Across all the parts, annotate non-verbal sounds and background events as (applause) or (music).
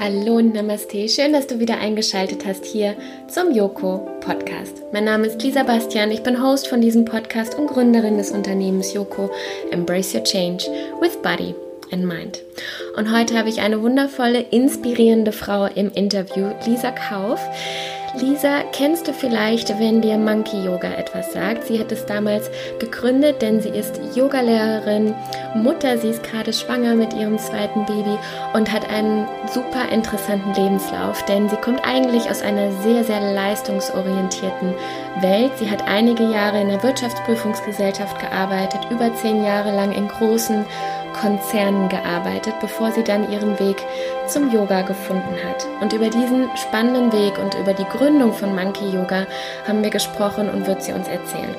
Hallo und Namaste, schön, dass du wieder eingeschaltet hast hier zum Yoko Podcast. Mein Name ist Lisa Bastian, ich bin Host von diesem Podcast und Gründerin des Unternehmens Yoko Embrace Your Change with Body and Mind. Und heute habe ich eine wundervolle, inspirierende Frau im Interview, Lisa Kauf. Lisa, kennst du vielleicht, wenn dir Monkey Yoga etwas sagt? Sie hat es damals gegründet, denn sie ist Yogalehrerin, Mutter, sie ist gerade schwanger mit ihrem zweiten Baby und hat einen super interessanten Lebenslauf, denn sie kommt eigentlich aus einer sehr, sehr leistungsorientierten Welt. Sie hat einige Jahre in der Wirtschaftsprüfungsgesellschaft gearbeitet, über zehn Jahre lang in großen Konzernen gearbeitet, bevor sie dann ihren Weg zum Yoga gefunden hat. Und über diesen spannenden Weg und über die Gründung von Monkey Yoga haben wir gesprochen und wird sie uns erzählen.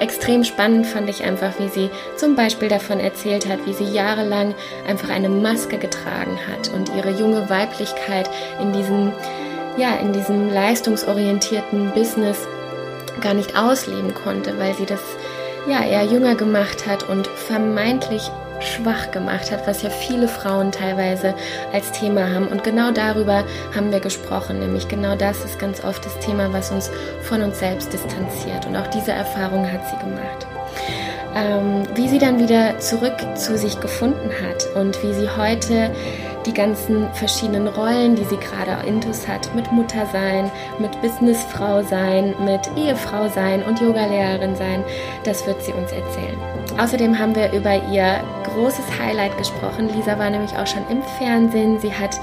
Extrem spannend fand ich einfach, wie sie zum Beispiel davon erzählt hat, wie sie jahrelang einfach eine Maske getragen hat und ihre junge Weiblichkeit in diesem, ja, in diesem leistungsorientierten Business gar nicht ausleben konnte, weil sie das ja eher jünger gemacht hat und vermeintlich schwach gemacht hat, was ja viele Frauen teilweise als Thema haben. Und genau darüber haben wir gesprochen, nämlich genau das ist ganz oft das Thema, was uns von uns selbst distanziert. Und auch diese Erfahrung hat sie gemacht. Ähm, wie sie dann wieder zurück zu sich gefunden hat und wie sie heute die ganzen verschiedenen Rollen, die sie gerade intus hat, mit Mutter sein, mit Businessfrau sein, mit Ehefrau sein und Yogalehrerin sein, das wird sie uns erzählen. Außerdem haben wir über ihr großes Highlight gesprochen. Lisa war nämlich auch schon im Fernsehen. Sie hat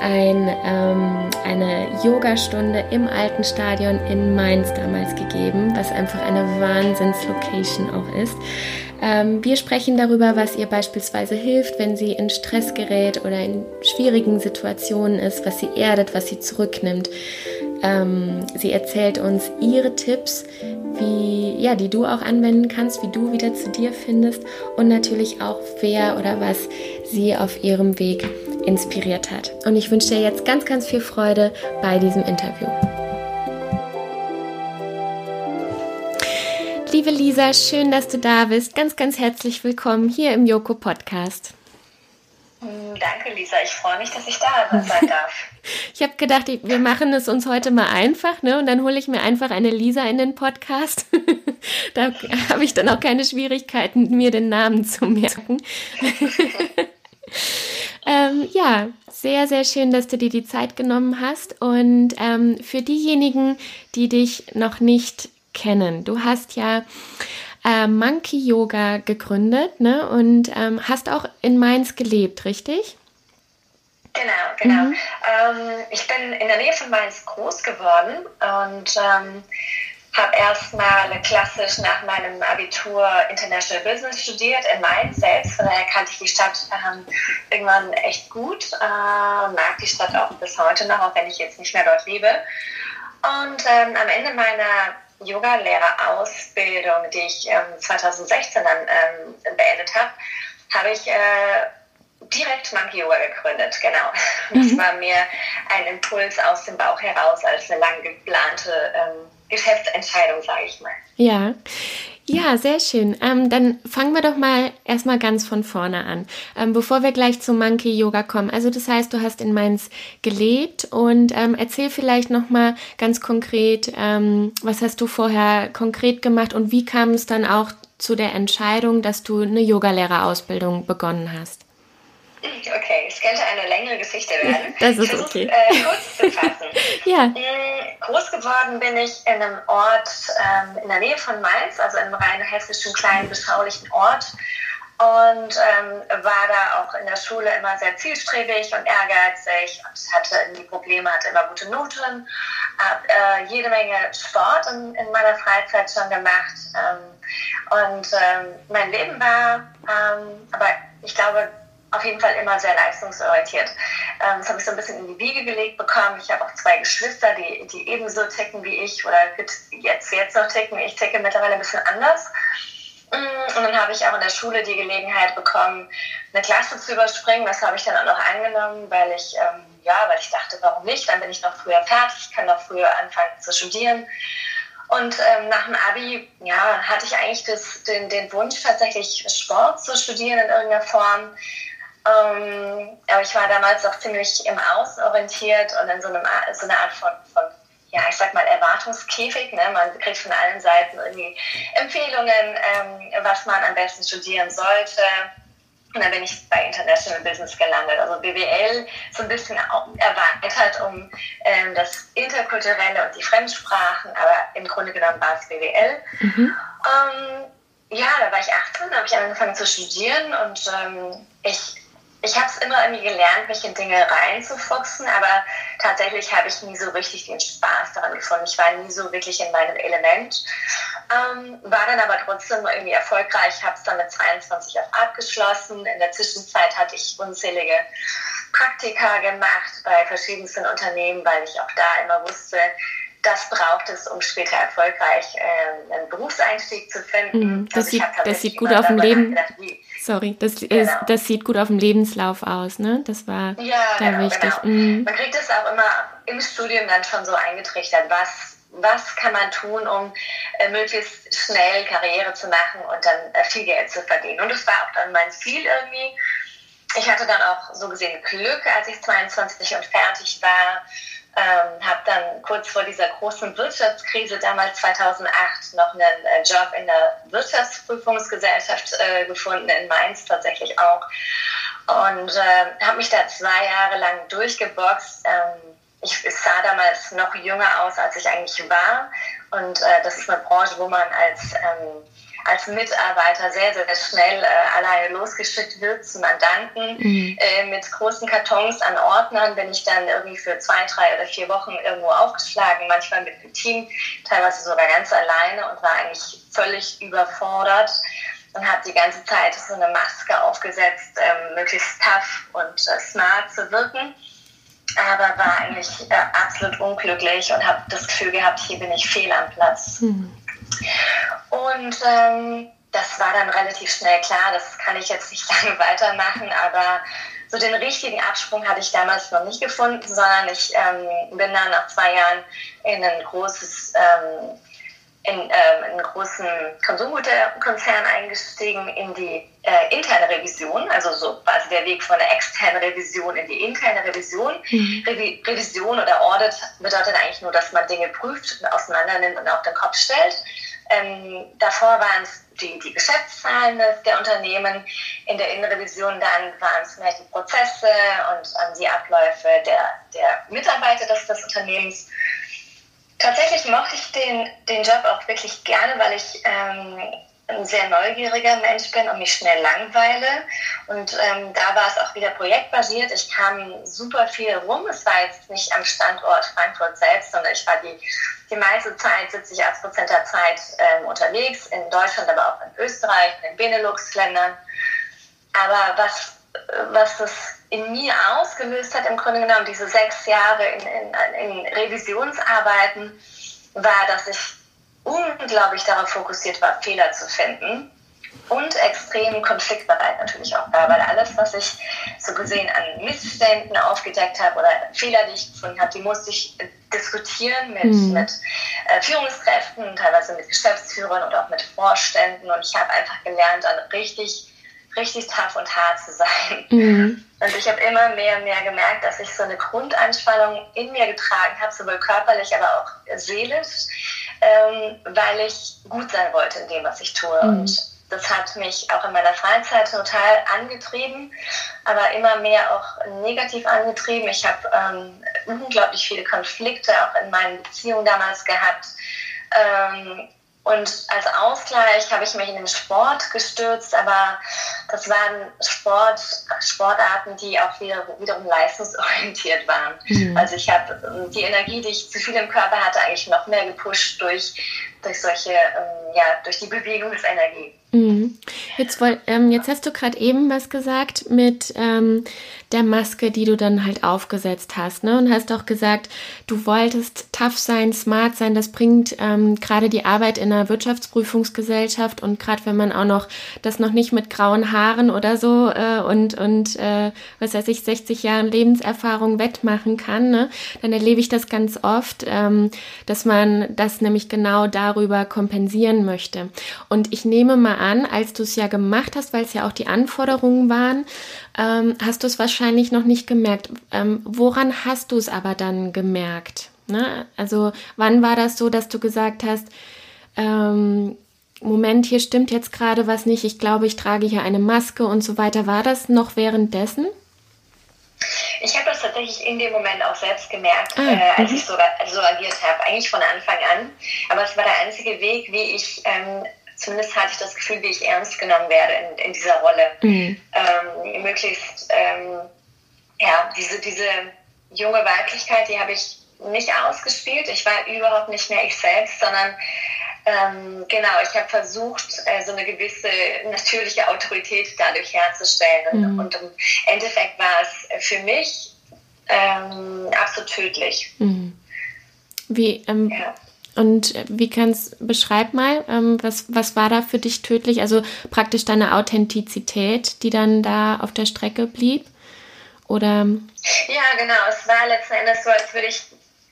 ein, ähm, eine Yogastunde im alten Stadion in Mainz damals gegeben, was einfach eine Wahnsinnslocation auch ist. Ähm, wir sprechen darüber, was ihr beispielsweise hilft, wenn sie in Stress gerät oder in schwierigen Situationen ist, was sie erdet, was sie zurücknimmt. Ähm, sie erzählt uns ihre Tipps, wie, ja, die du auch anwenden kannst, wie du wieder zu dir findest und natürlich auch, wer oder was sie auf ihrem Weg inspiriert hat. Und ich wünsche dir jetzt ganz, ganz viel Freude bei diesem Interview. Liebe Lisa, schön, dass du da bist. Ganz, ganz herzlich willkommen hier im Joko Podcast. Danke, Lisa. Ich freue mich, dass ich da sein darf. (laughs) Ich habe gedacht, wir machen es uns heute mal einfach, ne? Und dann hole ich mir einfach eine Lisa in den Podcast. (laughs) da habe ich dann auch keine Schwierigkeiten, mir den Namen zu merken. (laughs) ähm, ja, sehr, sehr schön, dass du dir die Zeit genommen hast. Und ähm, für diejenigen, die dich noch nicht kennen. Du hast ja äh, Monkey Yoga gegründet ne? und ähm, hast auch in Mainz gelebt, richtig? Genau, genau. Mhm. Ähm, ich bin in der Nähe von Mainz groß geworden und ähm, habe erstmal klassisch nach meinem Abitur International Business studiert in Mainz selbst. Von daher kannte ich die Stadt ähm, irgendwann echt gut, äh, mag die Stadt auch bis heute noch, auch wenn ich jetzt nicht mehr dort lebe. Und ähm, am Ende meiner Yoga-Lehrerausbildung, die ich ähm, 2016 dann ähm, beendet habe, habe ich äh, direkt Monkey Yoga gegründet. Genau. Mhm. Das war mir ein Impuls aus dem Bauch heraus als eine lang geplante ähm, Geschäftsentscheidung, sage ich mal. Ja. Ja, sehr schön. Ähm, dann fangen wir doch mal erstmal ganz von vorne an, ähm, bevor wir gleich zum Monkey Yoga kommen. Also das heißt, du hast in Mainz gelebt und ähm, erzähl vielleicht noch mal ganz konkret, ähm, was hast du vorher konkret gemacht und wie kam es dann auch zu der Entscheidung, dass du eine Yogalehrerausbildung begonnen hast? Okay, es könnte eine längere Geschichte werden. (laughs) Das ist Versuch, okay. Äh, kurz zu fassen. (laughs) ja. Mm, groß geworden bin ich in einem Ort ähm, in der Nähe von Mainz, also in einem rein hessischen kleinen, beschaulichen Ort. Und ähm, war da auch in der Schule immer sehr zielstrebig und ehrgeizig und hatte irgendwie Probleme, hatte immer gute Noten, habe äh, jede Menge Sport in, in, meiner Freizeit schon gemacht. Ähm, und ähm, mein Leben war, ähm, aber ich glaube, auf jeden Fall immer sehr leistungsorientiert. Ähm, das habe ich so ein bisschen in die Wiege gelegt bekommen. Ich habe auch zwei Geschwister, die, die ebenso ticken wie ich oder jetzt, jetzt noch ticken. Ich ticke mittlerweile ein bisschen anders. Mm, und dann habe ich auch in der Schule die Gelegenheit bekommen, eine Klasse zu überspringen. Das habe ich dann auch noch angenommen, weil ich, ähm, ja, weil ich dachte, warum nicht? Dann bin ich noch früher fertig, kann noch früher anfangen zu studieren. Und ähm, nach dem Abi ja, hatte ich eigentlich das, den, den Wunsch, tatsächlich Sport zu studieren in irgendeiner Form. Ähm, aber ich war damals auch ziemlich im Außen orientiert und in so, einem, so einer Art von, von ja, ich sag mal, Erwartungskäfig. Ne? Man kriegt von allen Seiten irgendwie Empfehlungen, ähm, was man am besten studieren sollte. Und dann bin ich bei International Business gelandet. Also BWL so ein bisschen erweitert um ähm, das Interkulturelle und die Fremdsprachen, aber im Grunde genommen war es BWL. Mhm. Ähm, ja, da war ich 18, da habe ich angefangen zu studieren und ähm, ich ich habe es immer irgendwie gelernt, mich in Dinge reinzufuchsen, aber tatsächlich habe ich nie so richtig den Spaß daran gefunden. Ich war nie so wirklich in meinem Element, ähm, war dann aber trotzdem irgendwie erfolgreich, habe es dann mit 22 auch abgeschlossen. In der Zwischenzeit hatte ich unzählige Praktika gemacht bei verschiedensten Unternehmen, weil ich auch da immer wusste, das braucht es, um später erfolgreich äh, einen Berufseinstieg zu finden. Mhm, das, also sieht, das sieht gut auf dem Leben. Gedacht, Sorry, das, genau. ist, das sieht gut auf dem Lebenslauf aus, ne? Das war ja, da genau, wichtig. Genau. Mhm. Man kriegt es auch immer im Studium dann schon so eingetrichtert, was, was kann man tun, um äh, möglichst schnell Karriere zu machen und dann äh, viel Geld zu verdienen. Und das war auch dann mein Ziel irgendwie. Ich hatte dann auch so gesehen Glück, als ich 22 und fertig war ähm, habe dann kurz vor dieser großen Wirtschaftskrise damals 2008 noch einen äh, Job in der Wirtschaftsprüfungsgesellschaft äh, gefunden, in Mainz tatsächlich auch. Und äh, habe mich da zwei Jahre lang durchgeboxt. Ähm, ich sah damals noch jünger aus, als ich eigentlich war. Und äh, das ist eine Branche, wo man als ähm, als Mitarbeiter sehr, sehr schnell äh, alleine losgeschickt wird zu Mandanten. Mhm. Äh, mit großen Kartons an Ordnern bin ich dann irgendwie für zwei, drei oder vier Wochen irgendwo aufgeschlagen, manchmal mit dem Team, teilweise sogar ganz alleine und war eigentlich völlig überfordert und habe die ganze Zeit so eine Maske aufgesetzt, ähm, möglichst tough und äh, smart zu wirken. Aber war eigentlich äh, absolut unglücklich und habe das Gefühl gehabt, hier bin ich fehl am Platz. Mhm. Und ähm, das war dann relativ schnell klar, das kann ich jetzt nicht (laughs) lange weitermachen, aber so den richtigen Absprung hatte ich damals noch nicht gefunden, sondern ich ähm, bin dann nach zwei Jahren in ein großes, ähm, in, ähm, einen großen Konsumgüterkonzern eingestiegen, in die äh, interne Revision, also so quasi der Weg von der externen Revision in die interne Revision. Mhm. Revi Revision oder Audit bedeutet eigentlich nur, dass man Dinge prüft, auseinander nimmt und auf den Kopf stellt. Ähm, davor waren es die, die Geschäftszahlen der Unternehmen, in der Innenrevision dann waren es mehr die Prozesse und die Abläufe der, der Mitarbeiter des, des Unternehmens. Tatsächlich mochte ich den, den Job auch wirklich gerne, weil ich ähm, ein sehr neugieriger Mensch bin und mich schnell langweile. Und ähm, da war es auch wieder projektbasiert. Ich kam super viel rum. Es war jetzt nicht am Standort Frankfurt selbst, sondern ich war die, die meiste Zeit, 70, 80 Prozent der Zeit ähm, unterwegs, in Deutschland, aber auch in Österreich, in den Benelux-Ländern. Aber was, was das in mir ausgelöst hat, im Grunde genommen, diese sechs Jahre in, in, in Revisionsarbeiten, war, dass ich unglaublich darauf fokussiert war, Fehler zu finden und extrem konfliktbereit natürlich auch war, weil alles, was ich so gesehen an Missständen aufgedeckt habe oder Fehler, die ich gefunden habe, die musste ich diskutieren mit, mhm. mit äh, Führungskräften, teilweise mit Geschäftsführern und auch mit Vorständen und ich habe einfach gelernt, dann richtig, richtig tough und hart zu sein. Mhm. Und ich habe immer mehr und mehr gemerkt, dass ich so eine Grundanspannung in mir getragen habe, sowohl körperlich, aber auch seelisch ähm, weil ich gut sein wollte in dem, was ich tue. Mhm. Und das hat mich auch in meiner Freizeit total angetrieben, aber immer mehr auch negativ angetrieben. Ich habe ähm, unglaublich viele Konflikte auch in meinen Beziehungen damals gehabt. Ähm, und als Ausgleich habe ich mich in den Sport gestürzt, aber das waren Sport, Sportarten, die auch wieder, wiederum leistungsorientiert waren. Mhm. Also ich habe ähm, die Energie, die ich zu viel im Körper hatte, eigentlich noch mehr gepusht durch, durch solche, ähm, ja, durch die Bewegungsenergie. Mhm. Jetzt, ähm, jetzt hast du gerade eben was gesagt mit ähm, der Maske, die du dann halt aufgesetzt hast, ne? Und hast auch gesagt, du wolltest tough sein, smart sein. Das bringt ähm, gerade die Arbeit in einer Wirtschaftsprüfungsgesellschaft und gerade wenn man auch noch das noch nicht mit grauen Haaren oder so äh, und und äh, was weiß ich 60 Jahren Lebenserfahrung wettmachen kann, ne? Dann erlebe ich das ganz oft, ähm, dass man das nämlich genau darüber kompensieren möchte. Und ich nehme mal an, als du es ja ja gemacht hast, weil es ja auch die Anforderungen waren, ähm, hast du es wahrscheinlich noch nicht gemerkt. Ähm, woran hast du es aber dann gemerkt? Ne? Also wann war das so, dass du gesagt hast, ähm, Moment, hier stimmt jetzt gerade was nicht, ich glaube, ich trage hier eine Maske und so weiter. War das noch währenddessen? Ich habe das tatsächlich in dem Moment auch selbst gemerkt, ah, äh, als ich so, so agiert habe, eigentlich von Anfang an. Aber es war der einzige Weg, wie ich, ähm, zumindest hatte ich das Gefühl, wie ich ernst genommen werde in, in dieser Rolle. Mhm. Ähm, möglichst, ähm, ja, diese, diese junge Weiblichkeit, die habe ich nicht ausgespielt. Ich war überhaupt nicht mehr ich selbst, sondern ähm, genau, ich habe versucht, äh, so eine gewisse natürliche Autorität dadurch herzustellen. Mhm. Und, im Endeffekt war es für mich ähm, absolut tödlich. Mhm. Wie, ähm, ja. Und wie kannst beschreib mal, ähm, was, was war da für dich tödlich? Also praktisch deine Authentizität, die dann da auf der Strecke blieb? Oder? Ja, genau. Es war letzten Endes so, als würde ich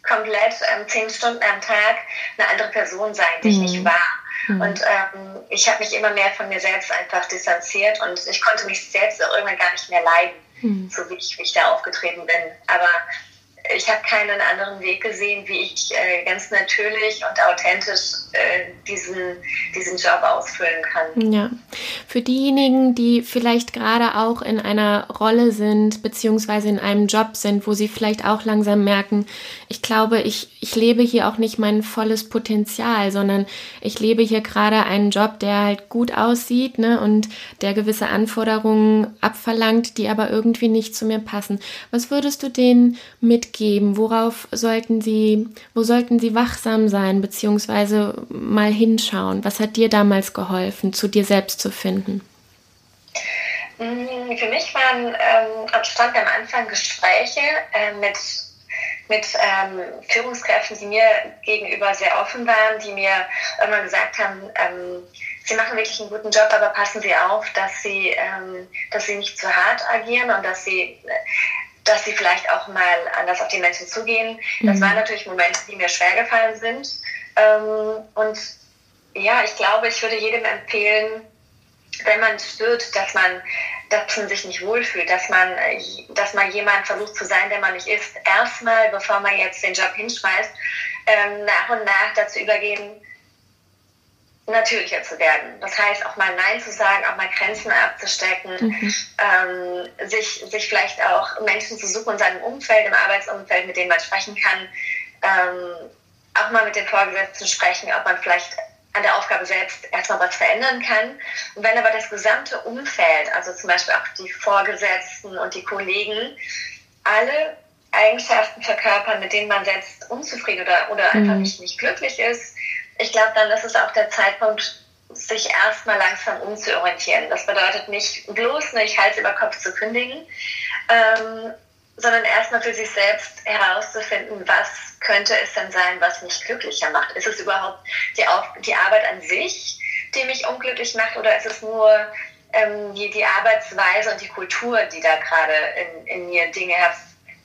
komplett ähm, zehn Stunden am Tag eine andere Person sein, die ich nicht mhm. war. Mhm. Und ähm, ich habe mich immer mehr von mir selbst einfach distanziert und ich konnte mich selbst auch irgendwann gar nicht mehr leiden, mhm. so wie ich, wie ich da aufgetreten bin. Aber ich habe keinen anderen Weg gesehen, wie ich äh, ganz natürlich und authentisch äh, diesen, diesen Job ausfüllen kann. Ja. Für diejenigen, die vielleicht gerade auch in einer Rolle sind, beziehungsweise in einem Job sind, wo sie vielleicht auch langsam merken, ich glaube, ich, ich lebe hier auch nicht mein volles Potenzial, sondern ich lebe hier gerade einen Job, der halt gut aussieht ne, und der gewisse Anforderungen abverlangt, die aber irgendwie nicht zu mir passen. Was würdest du denen mitgeben? Worauf sollten Sie, wo sollten Sie wachsam sein, beziehungsweise mal hinschauen? Was hat dir damals geholfen, zu dir selbst zu finden? Mm, für mich waren ähm, stand am Anfang Gespräche äh, mit, mit ähm, Führungskräften, die mir gegenüber sehr offen waren, die mir immer gesagt haben, ähm, Sie machen wirklich einen guten Job, aber passen Sie auf, dass Sie, ähm, dass Sie nicht zu hart agieren und dass Sie dass sie vielleicht auch mal anders auf die Menschen zugehen. Das mhm. waren natürlich Momente, die mir schwer gefallen sind. Ähm, und ja, ich glaube, ich würde jedem empfehlen, wenn man spürt, dass man, dass man sich nicht wohlfühlt, dass man, dass man jemand versucht zu sein, der man nicht ist, erstmal, bevor man jetzt den Job hinschmeißt, ähm, nach und nach dazu übergehen, natürlicher zu werden. Das heißt, auch mal Nein zu sagen, auch mal Grenzen abzustecken, mhm. ähm, sich, sich vielleicht auch Menschen zu suchen in seinem Umfeld, im Arbeitsumfeld, mit denen man sprechen kann, ähm, auch mal mit den Vorgesetzten sprechen, ob man vielleicht an der Aufgabe selbst erstmal was verändern kann. Und wenn aber das gesamte Umfeld, also zum Beispiel auch die Vorgesetzten und die Kollegen, alle Eigenschaften verkörpern, mit denen man selbst unzufrieden oder, oder mhm. einfach nicht, nicht glücklich ist, ich glaube, dann ist es auch der Zeitpunkt, sich erstmal langsam umzuorientieren. Das bedeutet nicht bloß nicht Hals über Kopf zu kündigen, ähm, sondern erstmal für sich selbst herauszufinden, was könnte es denn sein, was mich glücklicher macht. Ist es überhaupt die, Auf die Arbeit an sich, die mich unglücklich macht, oder ist es nur ähm, die, die Arbeitsweise und die Kultur, die da gerade in, in mir Dinge her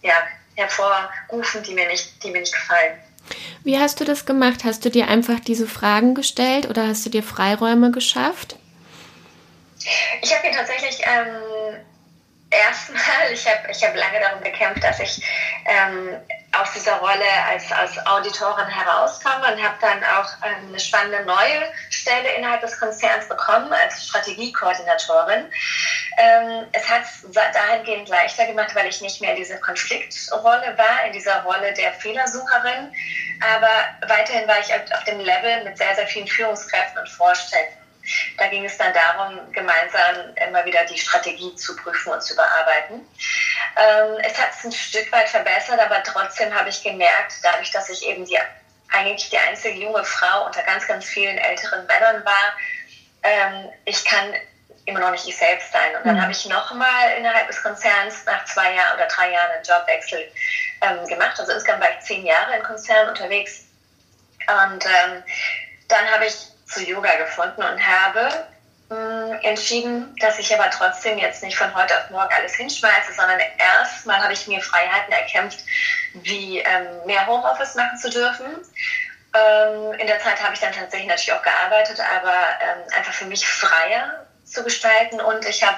ja, hervorrufen, die mir nicht, die mir nicht gefallen? Wie hast du das gemacht? Hast du dir einfach diese Fragen gestellt oder hast du dir Freiräume geschafft? Ich habe mir tatsächlich ähm, erstmal, ich habe ich hab lange darum gekämpft, dass ich ähm, aus dieser Rolle als, als Auditorin herauskomme und habe dann auch ähm, eine spannende neue Stelle innerhalb des Konzerns bekommen als Strategiekoordinatorin. Ähm, es hat es dahingehend leichter gemacht, weil ich nicht mehr in dieser Konfliktrolle war, in dieser Rolle der Fehlersucherin, aber weiterhin war ich auf dem Level mit sehr, sehr vielen Führungskräften und Vorständen. Da ging es dann darum, gemeinsam immer wieder die Strategie zu prüfen und zu bearbeiten. Ähm, es hat es ein Stück weit verbessert, aber trotzdem habe ich gemerkt, dadurch, dass ich eben die, eigentlich die einzige junge Frau unter ganz, ganz vielen älteren Männern war, ähm, ich kann immer noch nicht ich selbst sein. Und dann mhm. habe ich nochmal innerhalb des Konzerns nach zwei Jahren oder drei Jahren einen Jobwechsel ähm, gemacht. Also insgesamt war ich zehn Jahre im Konzern unterwegs. Und ähm, dann habe ich zu Yoga gefunden und habe hm, entschieden, dass ich aber trotzdem jetzt nicht von heute auf morgen alles hinschmeiße, sondern erstmal habe ich mir Freiheiten erkämpft, wie ähm, mehr Homeoffice machen zu dürfen. Ähm, in der Zeit habe ich dann tatsächlich natürlich auch gearbeitet, aber ähm, einfach für mich freier zu gestalten und ich habe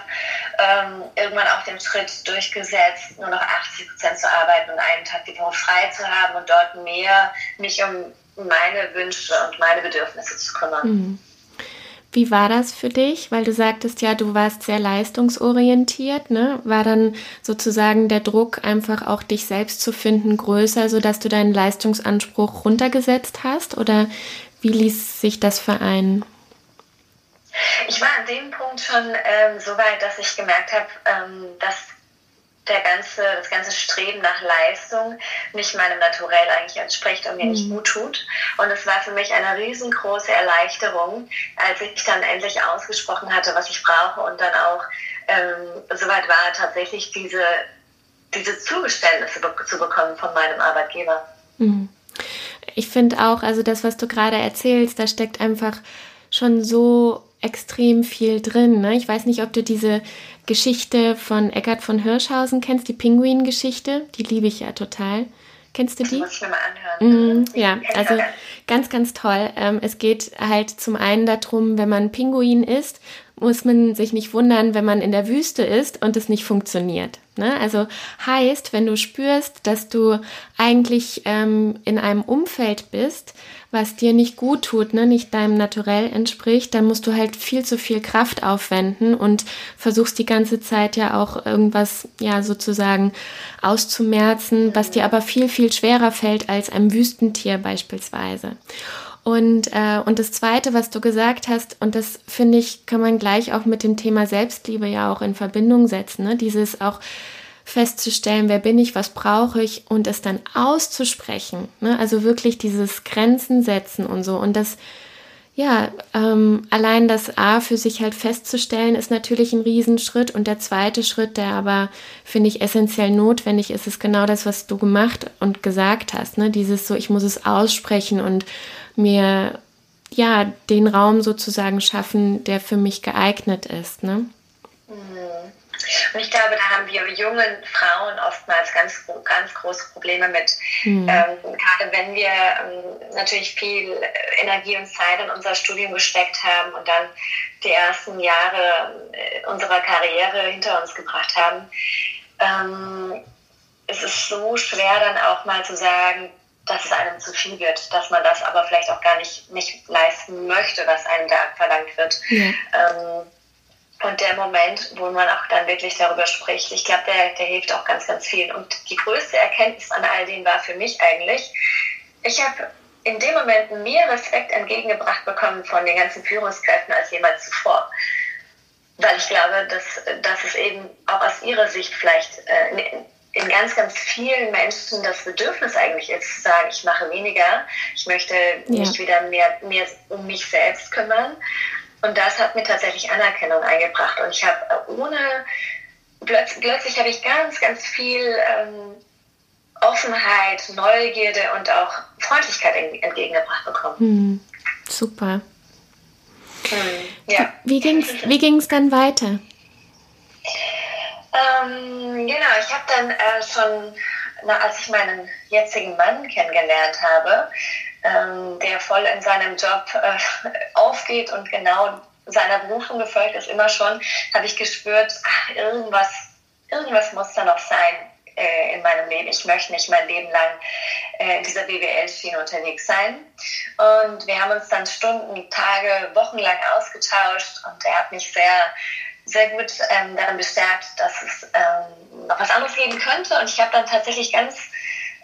ähm, irgendwann auch den Schritt durchgesetzt, nur noch 80 Prozent zu arbeiten und einen Tag die Woche frei zu haben und dort mehr mich um meine Wünsche und meine Bedürfnisse zu kümmern. Mhm. Wie war das für dich? Weil du sagtest ja, du warst sehr leistungsorientiert, ne? War dann sozusagen der Druck, einfach auch dich selbst zu finden, größer, sodass du deinen Leistungsanspruch runtergesetzt hast? Oder wie ließ sich das vereinen? Ich war an dem Punkt schon ähm, so weit, dass ich gemerkt habe, ähm, dass der ganze, das ganze Streben nach Leistung nicht meinem Naturell eigentlich entspricht und mir mhm. nicht gut tut. Und es war für mich eine riesengroße Erleichterung, als ich dann endlich ausgesprochen hatte, was ich brauche und dann auch ähm, soweit war, tatsächlich diese, diese Zugeständnisse zu bekommen von meinem Arbeitgeber. Mhm. Ich finde auch, also das, was du gerade erzählst, da steckt einfach schon so extrem viel drin. Ne? Ich weiß nicht, ob du diese Geschichte von Eckart von Hirschhausen kennst, die Pinguin-Geschichte. Die liebe ich ja total. Kennst du die? Das muss ich mir mal anhören. Mm, ja, also (laughs) ganz, ganz toll. Ähm, es geht halt zum einen darum, wenn man Pinguin isst, muss man sich nicht wundern, wenn man in der Wüste ist und es nicht funktioniert. Ne? Also heißt, wenn du spürst, dass du eigentlich ähm, in einem Umfeld bist, was dir nicht gut tut, ne, nicht deinem Naturell entspricht, dann musst du halt viel zu viel Kraft aufwenden und versuchst die ganze Zeit ja auch irgendwas, ja, sozusagen auszumerzen, was dir aber viel, viel schwerer fällt als einem Wüstentier beispielsweise. Und, äh, und das Zweite, was du gesagt hast, und das finde ich, kann man gleich auch mit dem Thema Selbstliebe ja auch in Verbindung setzen, ne? dieses auch festzustellen, wer bin ich, was brauche ich und es dann auszusprechen. Ne? Also wirklich dieses Grenzen setzen und so. Und das, ja, ähm, allein das A für sich halt festzustellen, ist natürlich ein Riesenschritt. Und der zweite Schritt, der aber, finde ich, essentiell notwendig ist, ist genau das, was du gemacht und gesagt hast. Ne? Dieses so, ich muss es aussprechen und mir ja den Raum sozusagen schaffen, der für mich geeignet ist. Ne? Mhm. Und ich glaube, da haben wir jungen Frauen oftmals ganz, ganz große Probleme mit. Mhm. Ähm, gerade wenn wir ähm, natürlich viel Energie und Zeit in unser Studium gesteckt haben und dann die ersten Jahre äh, unserer Karriere hinter uns gebracht haben. Ähm, es ist so schwer dann auch mal zu sagen, dass es einem zu viel wird, dass man das aber vielleicht auch gar nicht, nicht leisten möchte, was einem da verlangt wird. Ja. Ähm, und der Moment, wo man auch dann wirklich darüber spricht, ich glaube, der, der hilft auch ganz, ganz vielen. Und die größte Erkenntnis an all dem war für mich eigentlich, ich habe in dem Moment mehr Respekt entgegengebracht bekommen von den ganzen Führungskräften als jemals zuvor. Weil ich glaube, dass, dass es eben auch aus ihrer Sicht vielleicht äh, in ganz, ganz vielen Menschen das Bedürfnis eigentlich ist, zu sagen, ich mache weniger, ich möchte mich wieder mehr, mehr um mich selbst kümmern. Und das hat mir tatsächlich Anerkennung eingebracht. Und ich habe äh, ohne, plötzlich, plötzlich habe ich ganz, ganz viel ähm, Offenheit, Neugierde und auch Freundlichkeit entgegengebracht bekommen. Hm, super. Hm, ja. Wie ging es wie ging's dann weiter? Ähm, genau, ich habe dann äh, schon, na, als ich meinen jetzigen Mann kennengelernt habe, ähm, der voll in seinem Job äh, (laughs) aufgeht und genau seiner Berufung gefolgt ist, immer schon, habe ich gespürt, ach, irgendwas, irgendwas muss da noch sein äh, in meinem Leben. Ich möchte nicht mein Leben lang äh, in dieser BWL-Schiene unterwegs sein. Und wir haben uns dann Stunden, Tage, Wochen lang ausgetauscht und er hat mich sehr sehr gut ähm, darin bestärkt, dass es ähm, noch was anderes geben könnte. Und ich habe dann tatsächlich ganz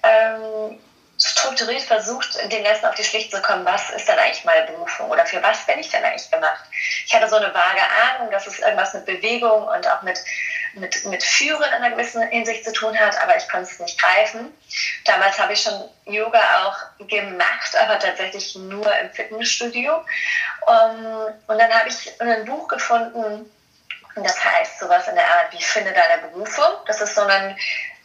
ähm, strukturiert versucht, dem Ganzen auf die Schlicht zu kommen, was ist denn eigentlich meine Berufung oder für was bin ich denn eigentlich gemacht? Ich hatte so eine vage Ahnung, dass es irgendwas mit Bewegung und auch mit, mit, mit Führen in einer gewissen Hinsicht zu tun hat, aber ich konnte es nicht greifen. Damals habe ich schon Yoga auch gemacht, aber tatsächlich nur im Fitnessstudio. Um, und dann habe ich ein Buch gefunden, das heißt sowas in der Art wie Finde deine Berufung. Das ist so ein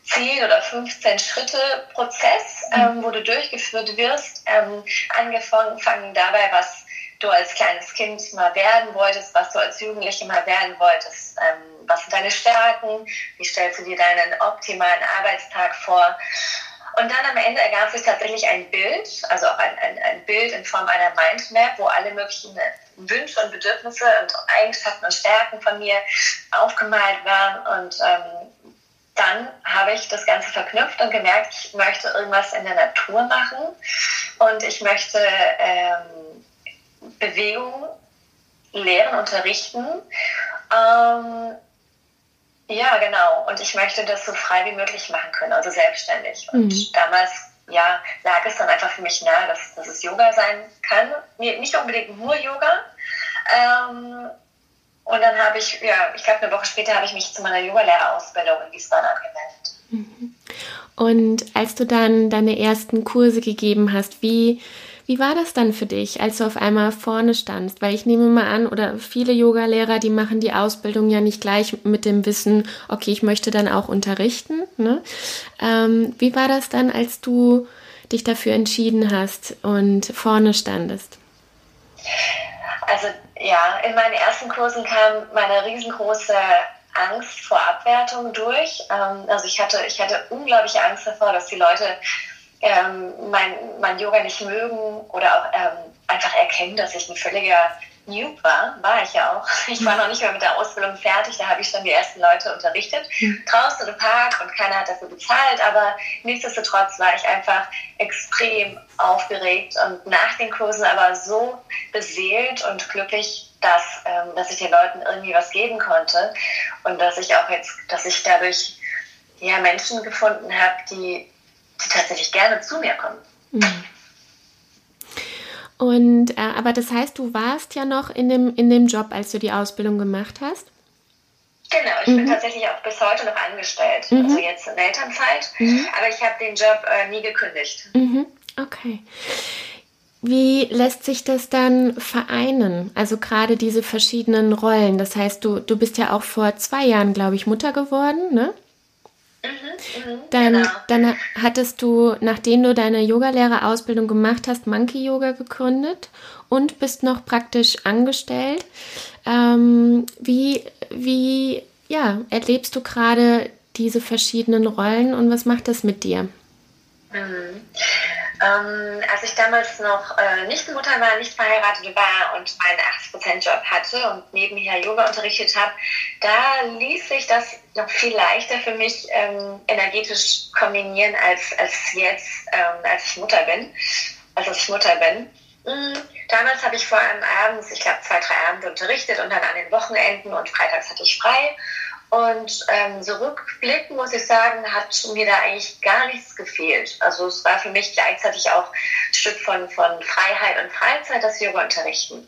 10 oder 15 Schritte Prozess, mhm. ähm, wo du durchgeführt wirst, ähm, angefangen dabei, was du als kleines Kind mal werden wolltest, was du als Jugendliche mal werden wolltest, ähm, was sind deine Stärken, wie stellst du dir deinen optimalen Arbeitstag vor Und dann am Ende ergab sich tatsächlich ein Bild, also auch ein, ein, ein Bild in Form einer Mindmap, wo alle möglichen Wünsche und Bedürfnisse und Eigenschaften und Stärken von mir aufgemalt waren. Und ähm, dann habe ich das Ganze verknüpft und gemerkt, ich möchte irgendwas in der Natur machen und ich möchte ähm, Bewegung lehren, unterrichten. Ähm, ja, genau. Und ich möchte das so frei wie möglich machen können, also selbstständig. Und mhm. damals ja, lag es dann einfach für mich nahe, dass, dass es Yoga sein kann. Nee, nicht unbedingt nur Yoga. Ähm, und dann habe ich, ja, ich glaube, eine Woche später habe ich mich zu meiner Yogalehrerausbildung in Wiesbaden angemeldet. Mhm. Und als du dann deine ersten Kurse gegeben hast, wie, wie war das dann für dich, als du auf einmal vorne standst? Weil ich nehme mal an, oder viele Yogalehrer, die machen die Ausbildung ja nicht gleich mit dem Wissen, okay, ich möchte dann auch unterrichten. Ne? Ähm, wie war das dann, als du dich dafür entschieden hast und vorne standest? Also ja, in meinen ersten Kursen kam meine riesengroße Angst vor Abwertung durch. Ähm, also ich hatte, ich hatte unglaubliche Angst davor, dass die Leute ähm, mein, mein Yoga nicht mögen oder auch ähm, einfach erkennen, dass ich ein völliger Noob war, war ich ja auch. (laughs) Ich war noch nicht mal mit der Ausbildung fertig, da habe ich dann die ersten Leute unterrichtet, mhm. draußen im Park und keiner hat dafür bezahlt, aber nichtsdestotrotz war ich einfach extrem aufgeregt und nach den Kursen aber so beseelt und glücklich, dass, ähm, dass ich den Leuten irgendwie was geben konnte und dass ich auch jetzt, dass ich dadurch ja, Menschen gefunden habe, die tatsächlich gerne zu mir kommen. Mhm. Und äh, aber das heißt, du warst ja noch in dem, in dem Job, als du die Ausbildung gemacht hast? Genau, ich mhm. bin tatsächlich auch bis heute noch angestellt. Mhm. Also jetzt in Elternzeit. Mhm. Aber ich habe den Job äh, nie gekündigt. Mhm. Okay. Wie lässt sich das dann vereinen? Also gerade diese verschiedenen Rollen. Das heißt, du, du bist ja auch vor zwei Jahren, glaube ich, Mutter geworden, ne? Mhm, dann, genau. dann hattest du, nachdem du deine Yogalehrerausbildung gemacht hast, Monkey Yoga gegründet und bist noch praktisch angestellt. Ähm, wie, wie ja, erlebst du gerade diese verschiedenen Rollen und was macht das mit dir? Mhm. Ähm, als ich damals noch äh, nicht Mutter war, nicht verheiratet war und meinen 80%-Job hatte und nebenher Yoga unterrichtet habe, da ließ sich das noch viel leichter für mich ähm, energetisch kombinieren als, als jetzt, ähm, als ich Mutter bin. Also als ich Mutter bin. Mhm. Damals habe ich vor allem abends, ich glaube zwei, drei Abende unterrichtet und dann an den Wochenenden und freitags hatte ich frei. Und ähm, so rückblickend muss ich sagen, hat mir da eigentlich gar nichts gefehlt. Also es war für mich gleichzeitig auch ein Stück von, von Freiheit und Freizeit, das Yoga unterrichten.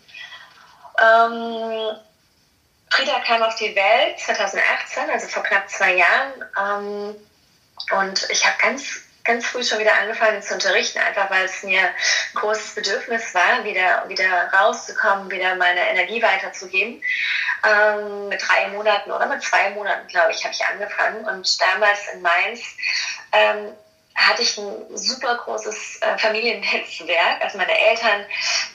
Ähm, Frieda kam auf die Welt 2018, also vor knapp zwei Jahren. Ähm, und ich habe ganz, ganz früh schon wieder angefangen zu unterrichten, einfach weil es mir ein großes Bedürfnis war, wieder, wieder rauszukommen, wieder meine Energie weiterzugeben. Ähm, mit drei Monaten oder mit zwei Monaten, glaube ich, habe ich angefangen. Und damals in Mainz ähm, hatte ich ein super großes äh, Familiennetzwerk. Also meine Eltern,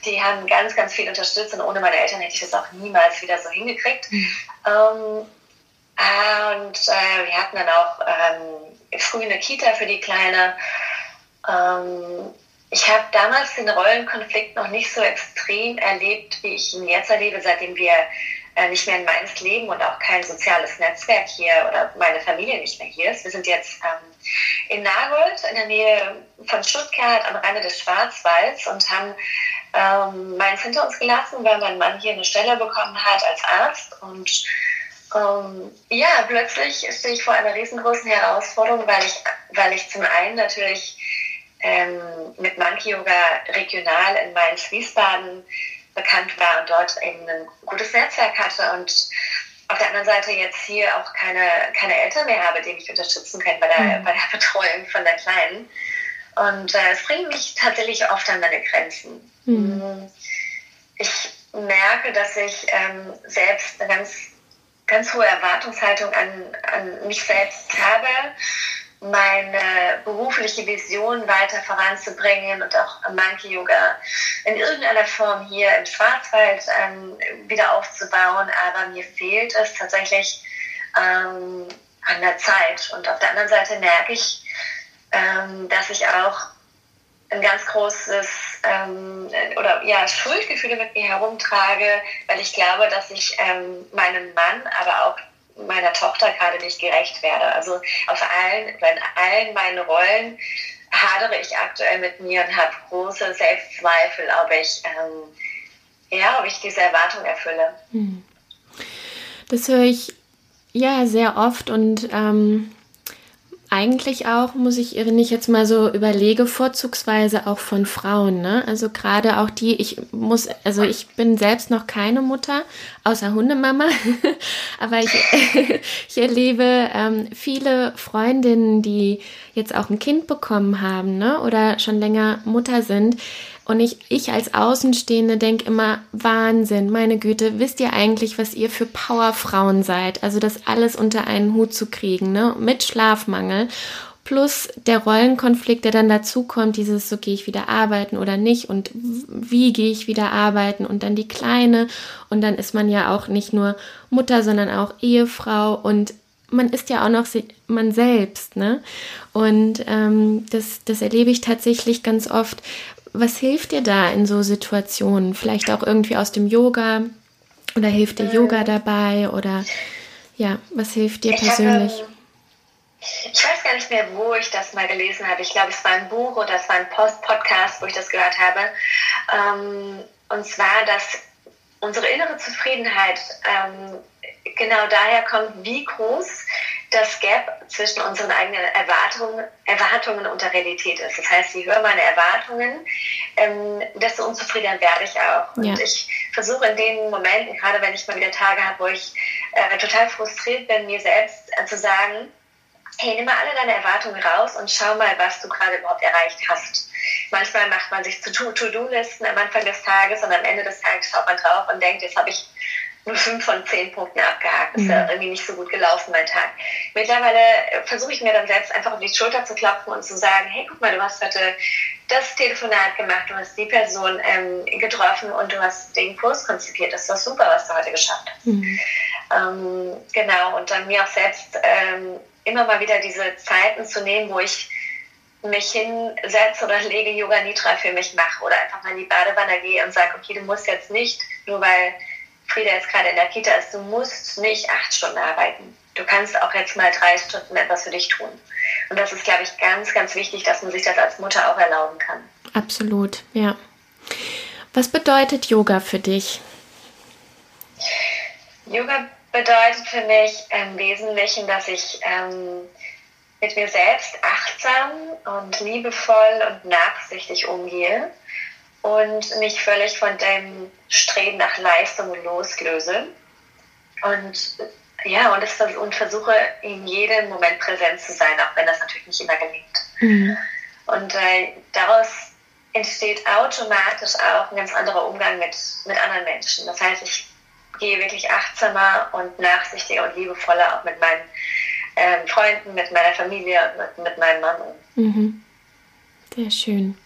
die haben ganz, ganz viel unterstützt und ohne meine Eltern hätte ich das auch niemals wieder so hingekriegt. Mhm. Ähm, und äh, wir hatten dann auch ähm, früh eine Kita für die Kleine. Ähm, ich habe damals den Rollenkonflikt noch nicht so extrem erlebt, wie ich ihn jetzt erlebe, seitdem wir äh, nicht mehr in Mainz leben und auch kein soziales Netzwerk hier oder meine Familie nicht mehr hier ist. Wir sind jetzt ähm, in Nagold in der Nähe von Stuttgart am Rande des Schwarzwalds und haben ähm, Mainz hinter uns gelassen, weil mein Mann hier eine Stelle bekommen hat als Arzt und ähm, ja, plötzlich stehe ich vor einer riesengroßen Herausforderung, weil ich, weil ich zum einen natürlich ähm, mit Monkey Yoga regional in Mainz-Wiesbaden bekannt war und dort eben ein gutes Netzwerk hatte und auf der anderen Seite jetzt hier auch keine, keine Eltern mehr habe, die mich unterstützen können bei der, mhm. bei der Betreuung von der Kleinen. Und äh, es bringt mich tatsächlich oft an meine Grenzen. Mhm. Ich merke, dass ich ähm, selbst eine ganz, ganz hohe Erwartungshaltung an, an mich selbst habe meine berufliche Vision weiter voranzubringen und auch Monkey Yoga in irgendeiner Form hier im Schwarzwald ähm, wieder aufzubauen. Aber mir fehlt es tatsächlich ähm, an der Zeit. Und auf der anderen Seite merke ich, ähm, dass ich auch ein ganz großes ähm, oder ja Schuldgefühle mit mir herumtrage, weil ich glaube, dass ich ähm, meinem Mann, aber auch meiner Tochter gerade nicht gerecht werde. Also auf allen, in allen meinen Rollen hadere ich aktuell mit mir und habe große Selbstzweifel, ob ich ähm, ja, ob ich diese Erwartung erfülle. Hm. Das höre ich ja sehr oft und ähm, eigentlich auch, muss ich, wenn ich jetzt mal so überlege, vorzugsweise auch von Frauen, ne? Also gerade auch die, ich muss, also ich bin selbst noch keine Mutter, außer Hundemama, (laughs) aber ich, (laughs) ich erlebe ähm, viele Freundinnen, die jetzt auch ein Kind bekommen haben, ne? Oder schon länger Mutter sind, und ich, ich als Außenstehende denke immer, Wahnsinn, meine Güte, wisst ihr eigentlich, was ihr für Powerfrauen seid? Also das alles unter einen Hut zu kriegen, ne? Mit Schlafmangel. Plus der Rollenkonflikt, der dann dazu kommt, dieses, so gehe ich wieder arbeiten oder nicht und wie gehe ich wieder arbeiten und dann die Kleine und dann ist man ja auch nicht nur Mutter, sondern auch Ehefrau und man ist ja auch noch man selbst, ne? Und ähm, das, das erlebe ich tatsächlich ganz oft, was hilft dir da in so Situationen? Vielleicht auch irgendwie aus dem Yoga oder hilft dir Yoga ähm. dabei oder ja, was hilft dir ich persönlich? Habe, ich weiß gar nicht mehr, wo ich das mal gelesen habe. Ich glaube, es war ein Buch oder es war ein Post-Podcast, wo ich das gehört habe. Ähm, und zwar, dass unsere innere Zufriedenheit ähm, genau daher kommt, wie groß das Gap zwischen unseren eigenen Erwartungen, Erwartungen und der Realität ist. Das heißt, je höher meine Erwartungen, ähm, desto unzufriedener werde ich auch. Und ja. ich versuche in den Momenten, gerade wenn ich mal wieder Tage habe, wo ich äh, total frustriert bin, mir selbst äh, zu sagen, hey, nimm mal alle deine Erwartungen raus und schau mal, was du gerade überhaupt erreicht hast. Manchmal macht man sich zu To-Do-Listen am Anfang des Tages und am Ende des Tages schaut man drauf und denkt, jetzt habe ich nur fünf von zehn Punkten abgehakt. Ist ja mhm. irgendwie nicht so gut gelaufen, mein Tag. Mittlerweile äh, versuche ich mir dann selbst einfach auf die Schulter zu klopfen und zu sagen, hey, guck mal, du hast heute das Telefonat gemacht, du hast die Person ähm, getroffen und du hast den Kurs konzipiert. Das ist doch super, was du heute geschafft hast. Mhm. Ähm, genau, und dann mir auch selbst ähm, immer mal wieder diese Zeiten zu nehmen, wo ich mich hinsetze oder (laughs) lege Yoga Nidra für mich mache oder einfach mal in die Badewanne gehe und sage, okay, du musst jetzt nicht, nur weil Frieda jetzt gerade in der Kita ist, du musst nicht acht Stunden arbeiten. Du kannst auch jetzt mal drei Stunden etwas für dich tun. Und das ist, glaube ich, ganz, ganz wichtig, dass man sich das als Mutter auch erlauben kann. Absolut, ja. Was bedeutet Yoga für dich? Yoga bedeutet für mich im Wesentlichen, dass ich ähm, mit mir selbst achtsam und liebevoll und nachsichtig umgehe und mich völlig von dem Streben nach Leistung loslöse. Und ja, und, es, und versuche in jedem Moment präsent zu sein, auch wenn das natürlich nicht immer gelingt. Mhm. Und äh, daraus entsteht automatisch auch ein ganz anderer Umgang mit, mit anderen Menschen. Das heißt, ich gehe wirklich achtsamer und nachsichtiger und liebevoller auch mit meinen ähm, Freunden, mit meiner Familie und mit, mit meinem Mann um. Mhm. Sehr schön.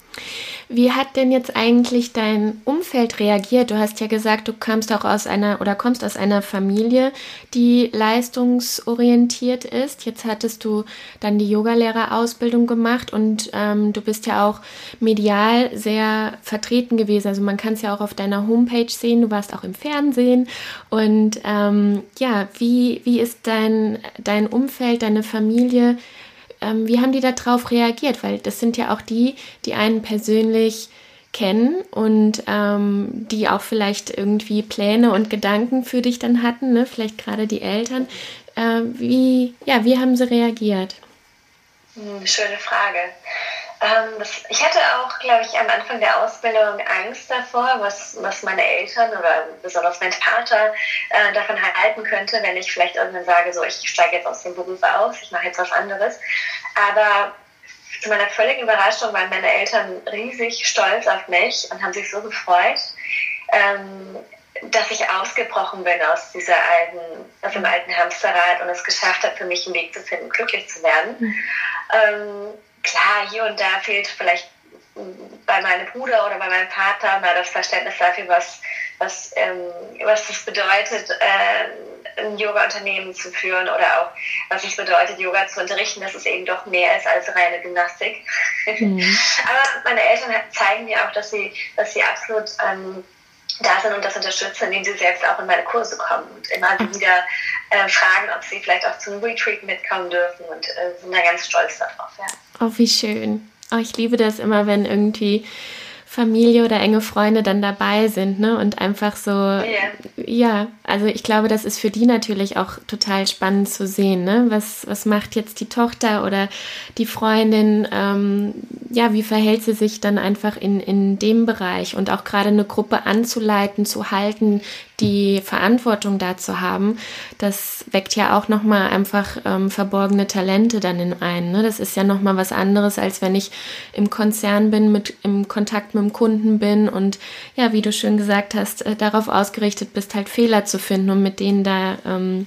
Wie hat denn jetzt eigentlich dein Umfeld reagiert? Du hast ja gesagt, du kamst auch aus einer oder kommst aus einer Familie, die leistungsorientiert ist. Jetzt hattest du dann die Yogalehrerausbildung gemacht und ähm, du bist ja auch medial sehr vertreten gewesen. Also man kann es ja auch auf deiner Homepage sehen. Du warst auch im Fernsehen. Und ähm, ja, wie, wie ist dein, dein Umfeld, deine Familie? Ähm, wie haben die darauf reagiert? Weil das sind ja auch die, die einen persönlich kennen und ähm, die auch vielleicht irgendwie Pläne und Gedanken für dich dann hatten, ne? vielleicht gerade die Eltern. Äh, wie, ja, wie haben sie reagiert? Hm, schöne Frage. Ähm, das, ich hatte auch, glaube ich, am Anfang der Ausbildung Angst davor, was, was meine Eltern oder besonders mein Vater äh, davon halten könnte, wenn ich vielleicht irgendwann sage, so ich steige jetzt aus dem Beruf aus, ich mache jetzt was anderes. Aber zu meiner völligen Überraschung waren meine Eltern riesig stolz auf mich und haben sich so gefreut, ähm, dass ich ausgebrochen bin aus dieser alten, aus dem alten Hamsterrad und es geschafft habe, für mich einen Weg zu finden, glücklich zu werden. Mhm. Ähm, klar, hier und da fehlt vielleicht bei meinem Bruder oder bei meinem Vater mal das Verständnis dafür, was, was, ähm, was das bedeutet, äh, ein Yoga-Unternehmen zu führen oder auch, was es bedeutet, Yoga zu unterrichten, dass es eben doch mehr ist als reine Gymnastik. Mhm. (laughs) Aber meine Eltern zeigen mir auch, dass sie, dass sie absolut ähm, da sind und das unterstützen, indem sie selbst auch in meine Kurse kommen und immer mhm. wieder äh, fragen, ob sie vielleicht auch zum Retreat mitkommen dürfen und äh, sind da ganz stolz darauf. Ja. Oh, wie schön. Oh, ich liebe das immer, wenn irgendwie Familie oder enge Freunde dann dabei sind, ne? Und einfach so, yeah. ja, also ich glaube, das ist für die natürlich auch total spannend zu sehen, ne? Was, was macht jetzt die Tochter oder die Freundin, ähm, ja, wie verhält sie sich dann einfach in, in dem Bereich und auch gerade eine Gruppe anzuleiten, zu halten, die Verantwortung dazu haben, das weckt ja auch nochmal einfach ähm, verborgene Talente dann in einen. Ne? Das ist ja nochmal was anderes, als wenn ich im Konzern bin, mit im Kontakt mit dem Kunden bin und ja, wie du schön gesagt hast, äh, darauf ausgerichtet bist, halt Fehler zu finden und mit denen da ähm,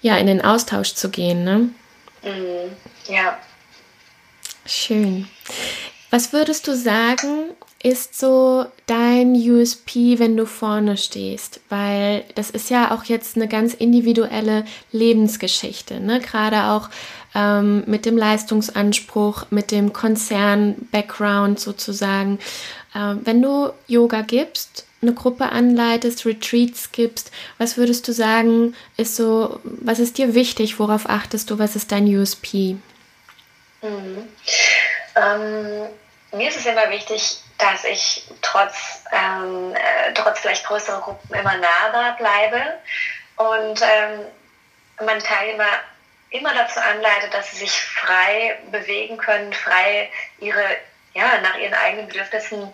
ja in den Austausch zu gehen. Ne? Mhm. Ja. Schön. Was würdest du sagen, ist so dein USP, wenn du vorne stehst? Weil das ist ja auch jetzt eine ganz individuelle Lebensgeschichte, ne? Gerade auch ähm, mit dem Leistungsanspruch, mit dem Konzern-Background sozusagen. Ähm, wenn du Yoga gibst, eine Gruppe anleitest, Retreats gibst, was würdest du sagen, ist so, was ist dir wichtig, worauf achtest du, was ist dein USP? Mhm. Ähm, mir ist es immer wichtig, dass ich trotz, ähm, äh, trotz vielleicht größerer Gruppen immer nahbar bleibe und ähm, meine Teilnehmer immer dazu anleitet, dass sie sich frei bewegen können, frei ihre ja, nach ihren eigenen Bedürfnissen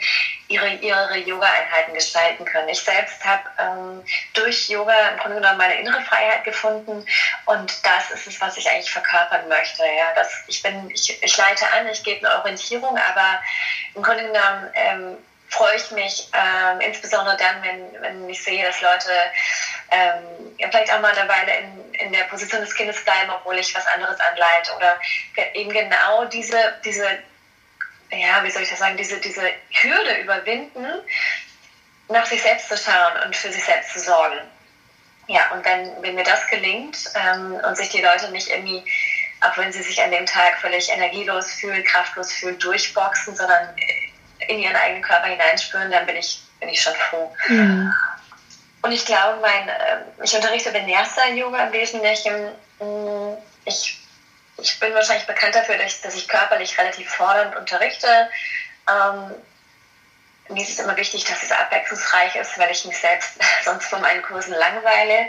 ihre, ihre Yoga-Einheiten gestalten können. Ich selbst habe ähm, durch Yoga im Grunde genommen meine innere Freiheit gefunden und das ist es, was ich eigentlich verkörpern möchte. Ja? Das, ich, bin, ich, ich leite an, ich gebe eine Orientierung, aber im Grunde genommen ähm, freue ich mich ähm, insbesondere dann, wenn, wenn ich sehe, dass Leute ähm, vielleicht auch mal eine Weile in, in der Position des Kindes bleiben, obwohl ich was anderes anleite oder eben genau diese, diese ja, wie soll ich das sagen, diese, diese Hürde überwinden, nach sich selbst zu schauen und für sich selbst zu sorgen. Ja, und wenn, wenn mir das gelingt ähm, und sich die Leute nicht irgendwie, auch wenn sie sich an dem Tag völlig energielos fühlen, kraftlos fühlen, durchboxen, sondern in ihren eigenen Körper hineinspüren, dann bin ich, bin ich schon froh. Mhm. Und ich glaube, mein, äh, ich unterrichte Vinyasa-Yoga im Wesentlichen. Ich ich bin wahrscheinlich bekannt dafür, dass, dass ich körperlich relativ fordernd unterrichte. Ähm, mir ist es immer wichtig, dass es abwechslungsreich ist, weil ich mich selbst (laughs) sonst von meinen Kursen langweile.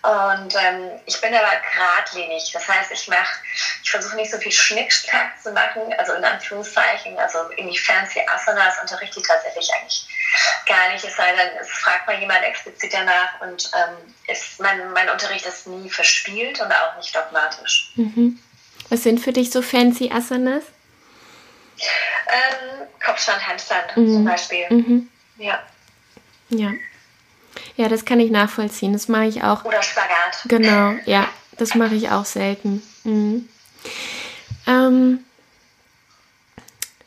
Und ähm, ich bin aber geradlinig. Das heißt, ich mache, ich versuche nicht so viel Schnickschnack zu machen, also in Anführungszeichen, also irgendwie fancy Asanas unterrichte ich tatsächlich eigentlich gar nicht. Es sei denn, es fragt mal jemand explizit danach und ähm, ist, mein, mein Unterricht ist nie verspielt und auch nicht dogmatisch. Mhm. Was sind für dich so fancy Asanas? Ähm, Kopfstand, Handstand mhm. zum Beispiel. Mhm. Ja. Ja. Ja, das kann ich nachvollziehen. Das mache ich auch. Oder Spagat. Genau, ja. Das mache ich auch selten. Mhm. Ähm,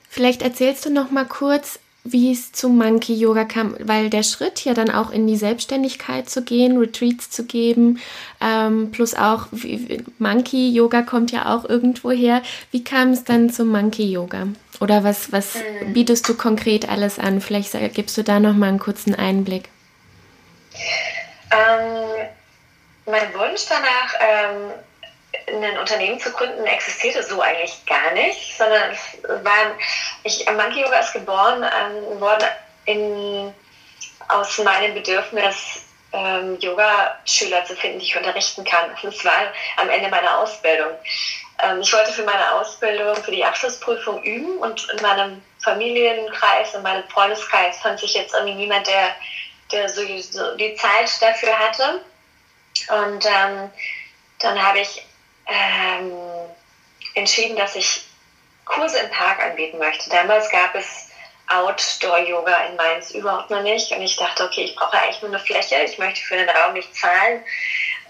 vielleicht erzählst du noch mal kurz, wie es zu Monkey Yoga kam, weil der Schritt ja dann auch in die Selbstständigkeit zu gehen, Retreats zu geben, ähm, plus auch wie, Monkey Yoga kommt ja auch irgendwo her. Wie kam es dann zum Monkey Yoga? Oder was, was mhm. bietest du konkret alles an? Vielleicht gibst du da noch mal einen kurzen Einblick. Ähm, mein Wunsch danach, ähm, ein Unternehmen zu gründen existierte so eigentlich gar nicht, sondern es war, ich, Monkey Yoga ist geboren ähm, worden in, aus meinem Bedürfnis, ähm, Yoga-Schüler zu finden, die ich unterrichten kann. Das war am Ende meiner Ausbildung. Ähm, ich wollte für meine Ausbildung, für die Abschlussprüfung üben und in meinem Familienkreis, in meinem Freundeskreis fand sich jetzt irgendwie niemand, der, der so, so die Zeit dafür hatte. Und ähm, dann habe ich ähm, entschieden, dass ich Kurse im Park anbieten möchte. Damals gab es Outdoor-Yoga in Mainz überhaupt noch nicht. Und ich dachte, okay, ich brauche eigentlich nur eine Fläche. Ich möchte für den Raum nicht zahlen.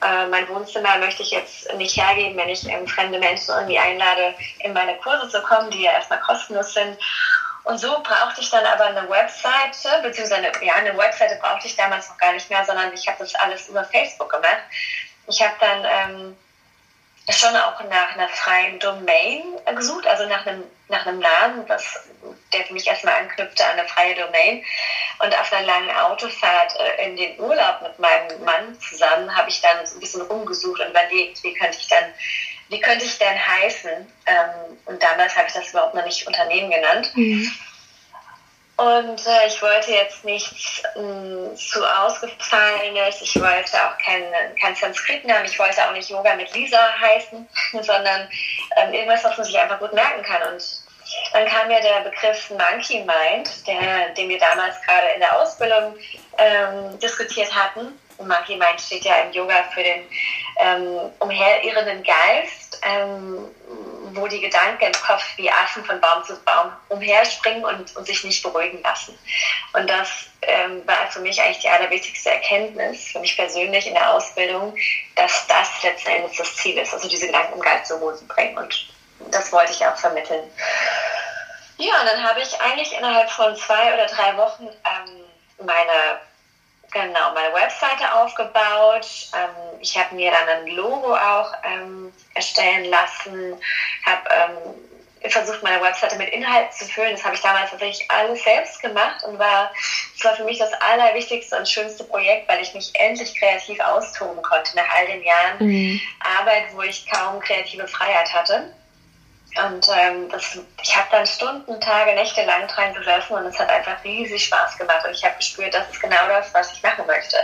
Äh, mein Wohnzimmer möchte ich jetzt nicht hergeben, wenn ich ähm, fremde Menschen irgendwie einlade, in meine Kurse zu kommen, die ja erstmal kostenlos sind. Und so brauchte ich dann aber eine Webseite, beziehungsweise ja, eine Webseite brauchte ich damals noch gar nicht mehr, sondern ich habe das alles über Facebook gemacht. Ich habe dann ähm, schon auch nach einer freien Domain gesucht, also nach einem, nach einem Namen, was, der mich erstmal anknüpfte an eine freie Domain. Und auf einer langen Autofahrt äh, in den Urlaub mit meinem Mann zusammen habe ich dann so ein bisschen rumgesucht und überlegt, wie könnte ich dann, wie könnte ich denn heißen? Ähm, und damals habe ich das überhaupt noch nicht Unternehmen genannt. Mhm. Und äh, ich wollte jetzt nichts mh, hm, zu ausgefallenes, ich wollte auch kein, kein Sanskrit-Namen, ich wollte auch nicht Yoga mit Lisa heißen, (laughs) sondern ähm, irgendwas, was man sich einfach gut merken kann. Und dann kam mir der Begriff Monkey Mind, der, den wir damals gerade in der Ausbildung ähm, diskutiert hatten. Monkey Mind steht ja im Yoga für den ähm, umherirrenden Geist. Ähm, wo die Gedanken im Kopf wie Affen von Baum zu Baum umherspringen und, und sich nicht beruhigen lassen. Und das ähm, war für mich eigentlich die allerwichtigste Erkenntnis, für mich persönlich in der Ausbildung, dass das letzten Endes das Ziel ist, also diese Gedanken im Geist zur Ruhe zu bringen. Und das wollte ich auch vermitteln. Ja, und dann habe ich eigentlich innerhalb von zwei oder drei Wochen ähm, meine genau meine Webseite aufgebaut. Ähm, ich habe mir dann ein Logo auch ähm, erstellen lassen, habe ähm, versucht, meine Webseite mit Inhalt zu füllen. Das habe ich damals tatsächlich alles selbst gemacht und war, das war für mich das allerwichtigste und schönste Projekt, weil ich mich endlich kreativ austoben konnte nach all den Jahren mhm. Arbeit, wo ich kaum kreative Freiheit hatte. Und ähm, das, ich habe dann Stunden, Tage, Nächte lang dran gesessen und es hat einfach riesig Spaß gemacht. Und ich habe gespürt, das ist genau das, was ich machen möchte.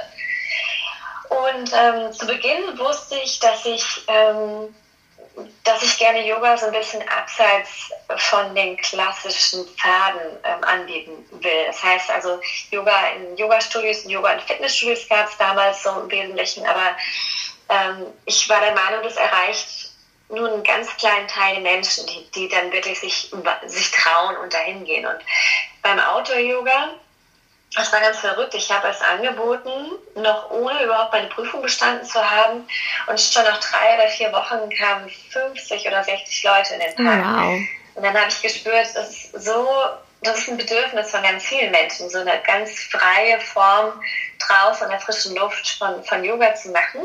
Und ähm, zu Beginn wusste ich, dass ich, ähm, dass ich gerne Yoga so ein bisschen abseits von den klassischen Pfaden ähm, anbieten will. Das heißt also, Yoga in Yoga-Studios und Yoga in Fitnessstudios gab es damals so im Wesentlichen, aber ähm, ich war der Meinung, das erreicht nur einen ganz kleinen Teil der Menschen, die, die dann wirklich sich, sich trauen und dahin gehen. Und beim Outdoor-Yoga, das war ganz verrückt. Ich habe es angeboten, noch ohne überhaupt meine Prüfung bestanden zu haben. Und schon nach drei oder vier Wochen kamen 50 oder 60 Leute in den Park. Wow. Und dann habe ich gespürt, das ist so, das ist ein Bedürfnis von ganz vielen Menschen, so eine ganz freie Form draußen in der frischen Luft von, von Yoga zu machen.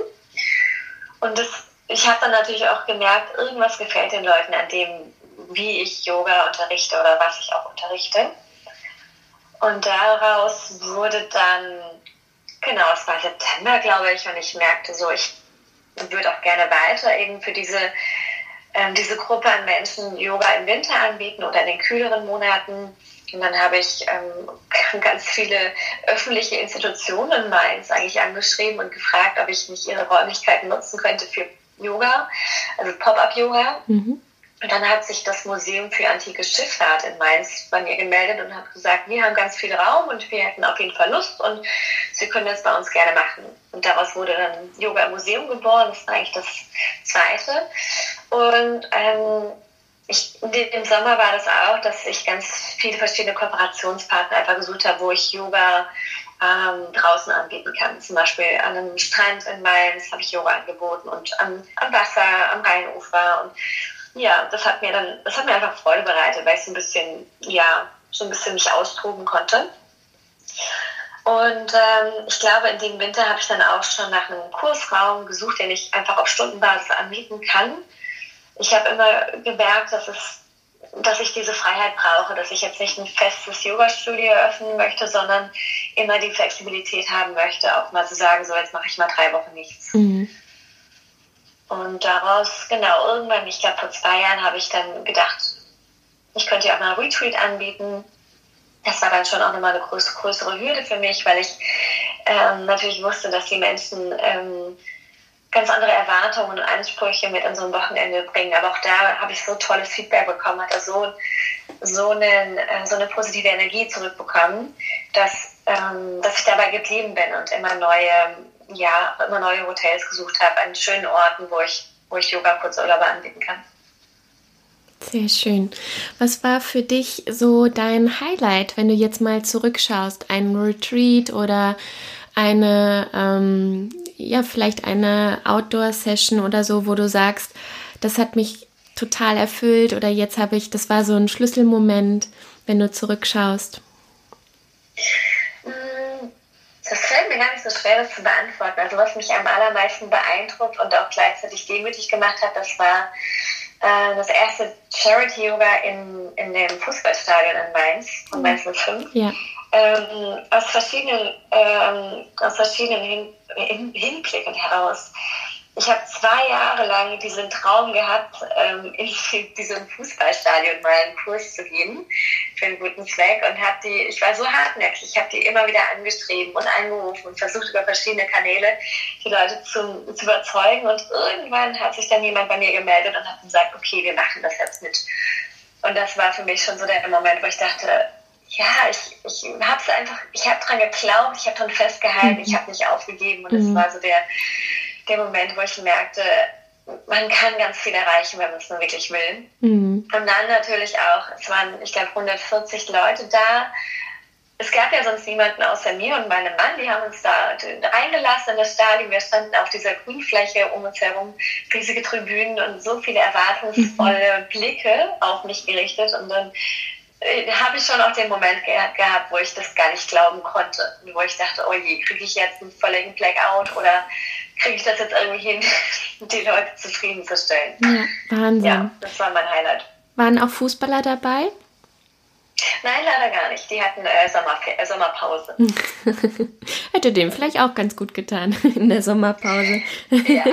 Und das ich habe dann natürlich auch gemerkt, irgendwas gefällt den Leuten an dem, wie ich Yoga unterrichte oder was ich auch unterrichte. Und daraus wurde dann, genau, es war September, glaube ich, und ich merkte so, ich würde auch gerne weiter eben für diese, ähm, diese Gruppe an Menschen Yoga im Winter anbieten oder in den kühleren Monaten. Und dann habe ich ähm, (laughs) ganz viele öffentliche Institutionen in Mainz eigentlich angeschrieben und gefragt, ob ich nicht ihre Räumlichkeiten nutzen könnte für Yoga, also Pop-up-Yoga. Mhm. Und dann hat sich das Museum für antike Schifffahrt in Mainz bei mir gemeldet und hat gesagt, wir haben ganz viel Raum und wir hätten auf jeden Fall Lust und Sie können das bei uns gerne machen. Und daraus wurde dann Yoga im Museum geboren, das war eigentlich das Zweite. Und ähm, ich, im Sommer war das auch, dass ich ganz viele verschiedene Kooperationspartner einfach gesucht habe, wo ich Yoga ähm, draußen anbieten kann. Zum Beispiel an einem Strand in Mainz habe ich Yoga angeboten und am, am Wasser, am Rheinufer. Und ja, das hat mir dann, das hat mir einfach Freude bereitet, weil ich so ein bisschen, ja, so ein bisschen mich austoben konnte. Und ähm, ich glaube, in dem Winter habe ich dann auch schon nach einem Kursraum gesucht, den ich einfach auf Stundenbasis anbieten kann. Ich habe immer gemerkt, dass es dass ich diese Freiheit brauche, dass ich jetzt nicht ein festes Yoga-Studio eröffnen möchte, sondern immer die Flexibilität haben möchte, auch mal zu sagen, so jetzt mache ich mal drei Wochen nichts. Mhm. Und daraus, genau, irgendwann, ich glaube vor zwei Jahren, habe ich dann gedacht, ich könnte ja auch mal ein Retreat anbieten. Das war dann schon auch nochmal eine größere, größere Hürde für mich, weil ich ähm, natürlich wusste, dass die Menschen ähm, ganz andere Erwartungen und Ansprüche mit an so ein Wochenende bringen. Aber auch da habe ich so tolles Feedback bekommen, hatte so, so, einen, äh, so eine positive Energie zurückbekommen, dass, ähm, dass ich dabei geblieben bin und immer neue, ja, immer neue Hotels gesucht habe an schönen Orten, wo ich, wo ich Yoga Kurzurlaube anbieten kann. Sehr schön. Was war für dich so dein Highlight, wenn du jetzt mal zurückschaust? Ein Retreat oder eine ähm, ja, vielleicht eine Outdoor-Session oder so, wo du sagst, das hat mich total erfüllt oder jetzt habe ich, das war so ein Schlüsselmoment. wenn du zurückschaust? Mm, das fällt mir gar nicht so schwer, das zu beantworten. Also was mich am allermeisten beeindruckt und auch gleichzeitig demütig gemacht hat, das war äh, das erste Charity-Yoga in, in dem Fußballstadion in Mainz, von mhm. Mainz 05. Ja. Ähm, aus verschiedenen, ähm, aus verschiedenen Hin Hin Hinblicken heraus. Ich habe zwei Jahre lang diesen Traum gehabt, ähm, (laughs) in diesem Fußballstadion mal einen Kurs zu geben für einen guten Zweck und habe die, ich war so hartnäckig, ich habe die immer wieder angeschrieben und angerufen und versucht über verschiedene Kanäle die Leute zu, zu überzeugen. Und irgendwann hat sich dann jemand bei mir gemeldet und hat gesagt, okay, wir machen das jetzt mit. Und das war für mich schon so der Moment, wo ich dachte, ja, ich, ich habe es einfach, ich habe dran geglaubt, ich habe dran festgehalten, ich habe nicht aufgegeben und es mhm. war so der der Moment, wo ich merkte, man kann ganz viel erreichen, wenn man es nur wirklich will. Mhm. Und dann natürlich auch, es waren, ich glaube, 140 Leute da. Es gab ja sonst niemanden außer mir und meinem Mann, die haben uns da eingelassen in das Stadion. Wir standen auf dieser Grünfläche um uns herum, riesige Tribünen und so viele erwartungsvolle mhm. Blicke auf mich gerichtet. Und dann habe ich schon auch den Moment ge gehabt, wo ich das gar nicht glauben konnte. Wo ich dachte, oh je, kriege ich jetzt einen völligen Blackout oder kriege ich das jetzt irgendwie hin, (laughs) die Leute zufriedenzustellen. Ja, Wahnsinn. Ja, das war mein Highlight. Waren auch Fußballer dabei? Nein, leider gar nicht. Die hatten äh, Sommerf äh, Sommerpause. (laughs) Hätte dem vielleicht auch ganz gut getan (laughs) in der Sommerpause. Ja.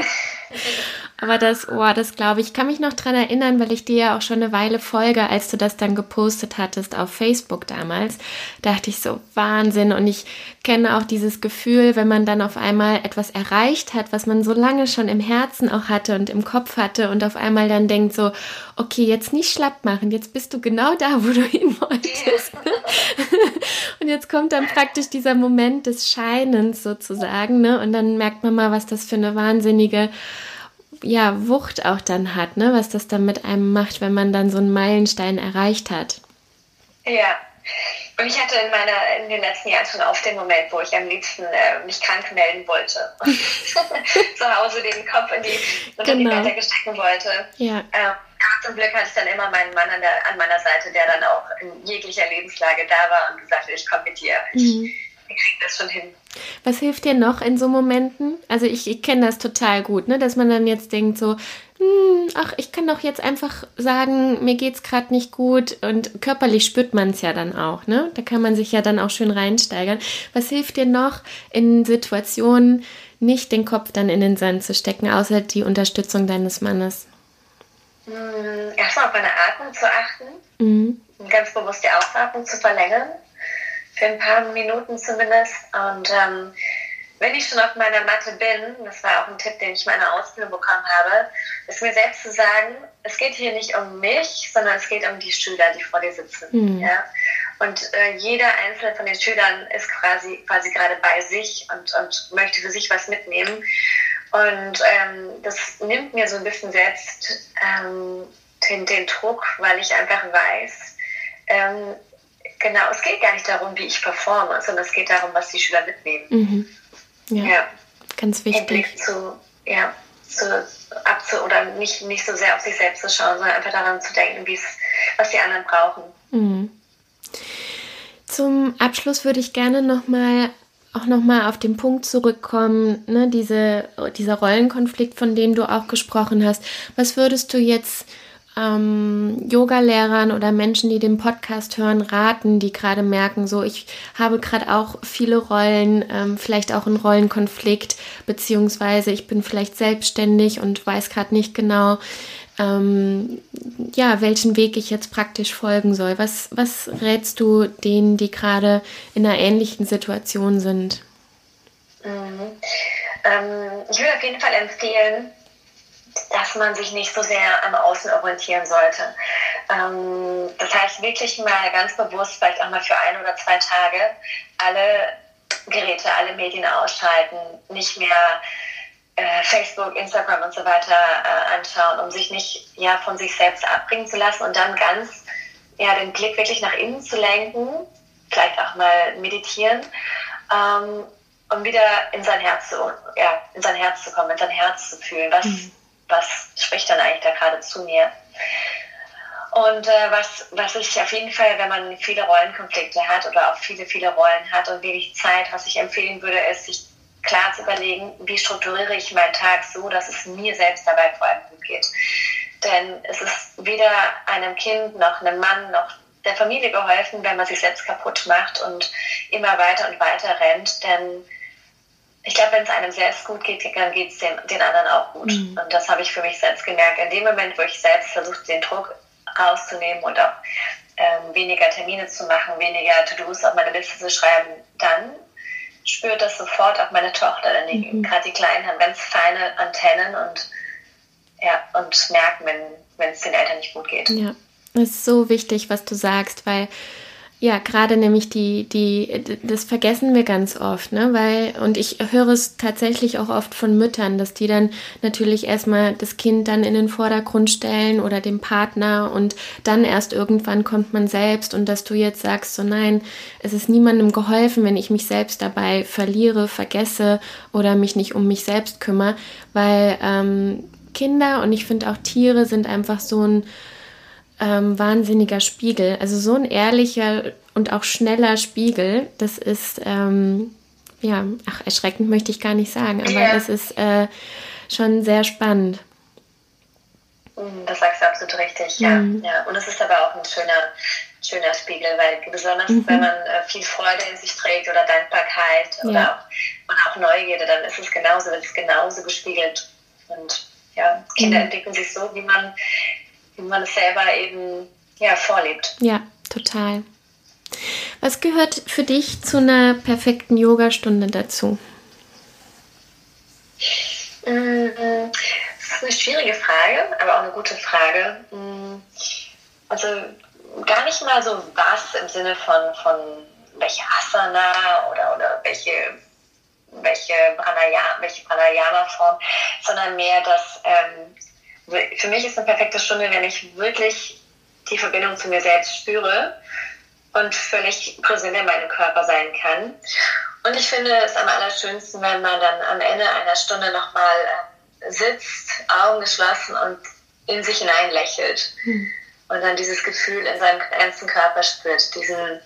Aber das, oh, das glaube ich, kann mich noch dran erinnern, weil ich dir ja auch schon eine Weile folge, als du das dann gepostet hattest auf Facebook damals. Dachte ich so, Wahnsinn. Und ich kenne auch dieses Gefühl, wenn man dann auf einmal etwas erreicht hat, was man so lange schon im Herzen auch hatte und im Kopf hatte und auf einmal dann denkt so, okay, jetzt nicht schlapp machen, jetzt bist du genau da, wo du hin wolltest. (laughs) und jetzt kommt dann praktisch dieser Moment des Scheinens sozusagen, ne? Und dann merkt man mal, was das für eine wahnsinnige ja, Wucht auch dann hat, ne? was das dann mit einem macht, wenn man dann so einen Meilenstein erreicht hat. Ja. Und ich hatte in, meiner, in den letzten Jahren schon oft den Moment, wo ich am liebsten äh, mich krank melden wollte. (laughs) Zu Hause den Kopf in die, unter genau. die Bettdecke stecken wollte. Ja. Äh, zum Glück hatte ich dann immer meinen Mann an, der, an meiner Seite, der dann auch in jeglicher Lebenslage da war und gesagt hat, ich komme mit dir. Ich, mhm wir kriegen das schon hin. Was hilft dir noch in so Momenten? Also ich, ich kenne das total gut, ne? dass man dann jetzt denkt so, hm, ach, ich kann doch jetzt einfach sagen, mir geht's gerade nicht gut und körperlich spürt man es ja dann auch, ne? Da kann man sich ja dann auch schön reinsteigern. Was hilft dir noch in Situationen, nicht den Kopf dann in den Sand zu stecken, außer die Unterstützung deines Mannes? Hm, erstmal auf meine Atmung zu achten, mhm. ganz bewusst die Ausatmung zu verlängern für ein paar Minuten zumindest. Und ähm, wenn ich schon auf meiner Matte bin, das war auch ein Tipp, den ich meiner Ausbildung bekommen habe, ist mir selbst zu sagen, es geht hier nicht um mich, sondern es geht um die Schüler, die vor dir sitzen. Mhm. Ja? Und äh, jeder einzelne von den Schülern ist quasi, quasi gerade bei sich und, und möchte für sich was mitnehmen. Und ähm, das nimmt mir so ein bisschen selbst ähm, den, den Druck, weil ich einfach weiß, ähm, Genau, es geht gar nicht darum, wie ich performe, sondern es geht darum, was die Schüler mitnehmen. Mhm. Ja, ja, ganz wichtig. Blick zu, ja, zu, abzu oder nicht, nicht so sehr auf sich selbst zu schauen, sondern einfach daran zu denken, was die anderen brauchen. Mhm. Zum Abschluss würde ich gerne nochmal auch nochmal auf den Punkt zurückkommen, ne, diese, dieser Rollenkonflikt, von dem du auch gesprochen hast. Was würdest du jetzt ähm, Yoga-Lehrern oder Menschen, die den Podcast hören, raten, die gerade merken, so ich habe gerade auch viele Rollen, ähm, vielleicht auch einen Rollenkonflikt, beziehungsweise ich bin vielleicht selbstständig und weiß gerade nicht genau, ähm, ja, welchen Weg ich jetzt praktisch folgen soll. Was, was rätst du denen, die gerade in einer ähnlichen Situation sind? Mhm. Ähm, ich würde auf jeden Fall empfehlen, dass man sich nicht so sehr am Außen orientieren sollte. Ähm, das heißt, wirklich mal ganz bewusst, vielleicht auch mal für ein oder zwei Tage, alle Geräte, alle Medien ausschalten, nicht mehr äh, Facebook, Instagram und so weiter äh, anschauen, um sich nicht ja, von sich selbst abbringen zu lassen und dann ganz ja, den Blick wirklich nach innen zu lenken, vielleicht auch mal meditieren. Ähm, um wieder in sein Herz zu, ja, in sein Herz zu kommen, in sein Herz zu fühlen. Was, mhm was spricht dann eigentlich da gerade zu mir? Und äh, was, was ich auf jeden Fall, wenn man viele Rollenkonflikte hat oder auch viele, viele Rollen hat und wenig Zeit, was ich empfehlen würde, ist, sich klar zu überlegen, wie strukturiere ich meinen Tag so, dass es mir selbst dabei vor allem gut geht. Denn es ist weder einem Kind noch einem Mann noch der Familie geholfen, wenn man sich selbst kaputt macht und immer weiter und weiter rennt. Denn ich glaube, wenn es einem selbst gut geht, dann geht es den, den anderen auch gut. Mhm. Und das habe ich für mich selbst gemerkt. In dem Moment, wo ich selbst versuche, den Druck rauszunehmen und auch ähm, weniger Termine zu machen, weniger To-Dos auf meine Liste zu schreiben, dann spürt das sofort auch meine Tochter. Denn mhm. gerade die Kleinen haben ganz feine Antennen und, ja, und merken, wenn es den Eltern nicht gut geht. Ja, das ist so wichtig, was du sagst, weil ja, gerade nämlich die, die, das vergessen wir ganz oft, ne? Weil, und ich höre es tatsächlich auch oft von Müttern, dass die dann natürlich erstmal das Kind dann in den Vordergrund stellen oder den Partner und dann erst irgendwann kommt man selbst und dass du jetzt sagst, so nein, es ist niemandem geholfen, wenn ich mich selbst dabei verliere, vergesse oder mich nicht um mich selbst kümmere, weil ähm, Kinder und ich finde auch Tiere sind einfach so ein ähm, wahnsinniger Spiegel. Also so ein ehrlicher und auch schneller Spiegel, das ist, ähm, ja, ach, erschreckend möchte ich gar nicht sagen, aber ja. das ist äh, schon sehr spannend. Mhm, das sagst du absolut richtig, ja. Mhm. ja. Und es ist aber auch ein schöner, schöner Spiegel, weil besonders mhm. wenn man äh, viel Freude in sich trägt oder Dankbarkeit ja. oder auch, und auch Neugierde, dann ist es genauso, wird es genauso gespiegelt. Und ja, Kinder mhm. entwickeln sich so, wie man wie man es selber eben ja, vorlebt. Ja, total. Was gehört für dich zu einer perfekten Yogastunde dazu? Mm, das ist eine schwierige Frage, aber auch eine gute Frage. Mm, also gar nicht mal so was im Sinne von, von welche Asana oder, oder welche, welche Pranayama, welche Pranayama-Form, sondern mehr das ähm, für mich ist eine perfekte Stunde, wenn ich wirklich die Verbindung zu mir selbst spüre und völlig präsent in meinem Körper sein kann. Und ich finde es am allerschönsten, wenn man dann am Ende einer Stunde nochmal äh, sitzt, Augen geschlossen und in sich hinein lächelt. Hm. Und dann dieses Gefühl in seinem ganzen Körper spürt, diesen,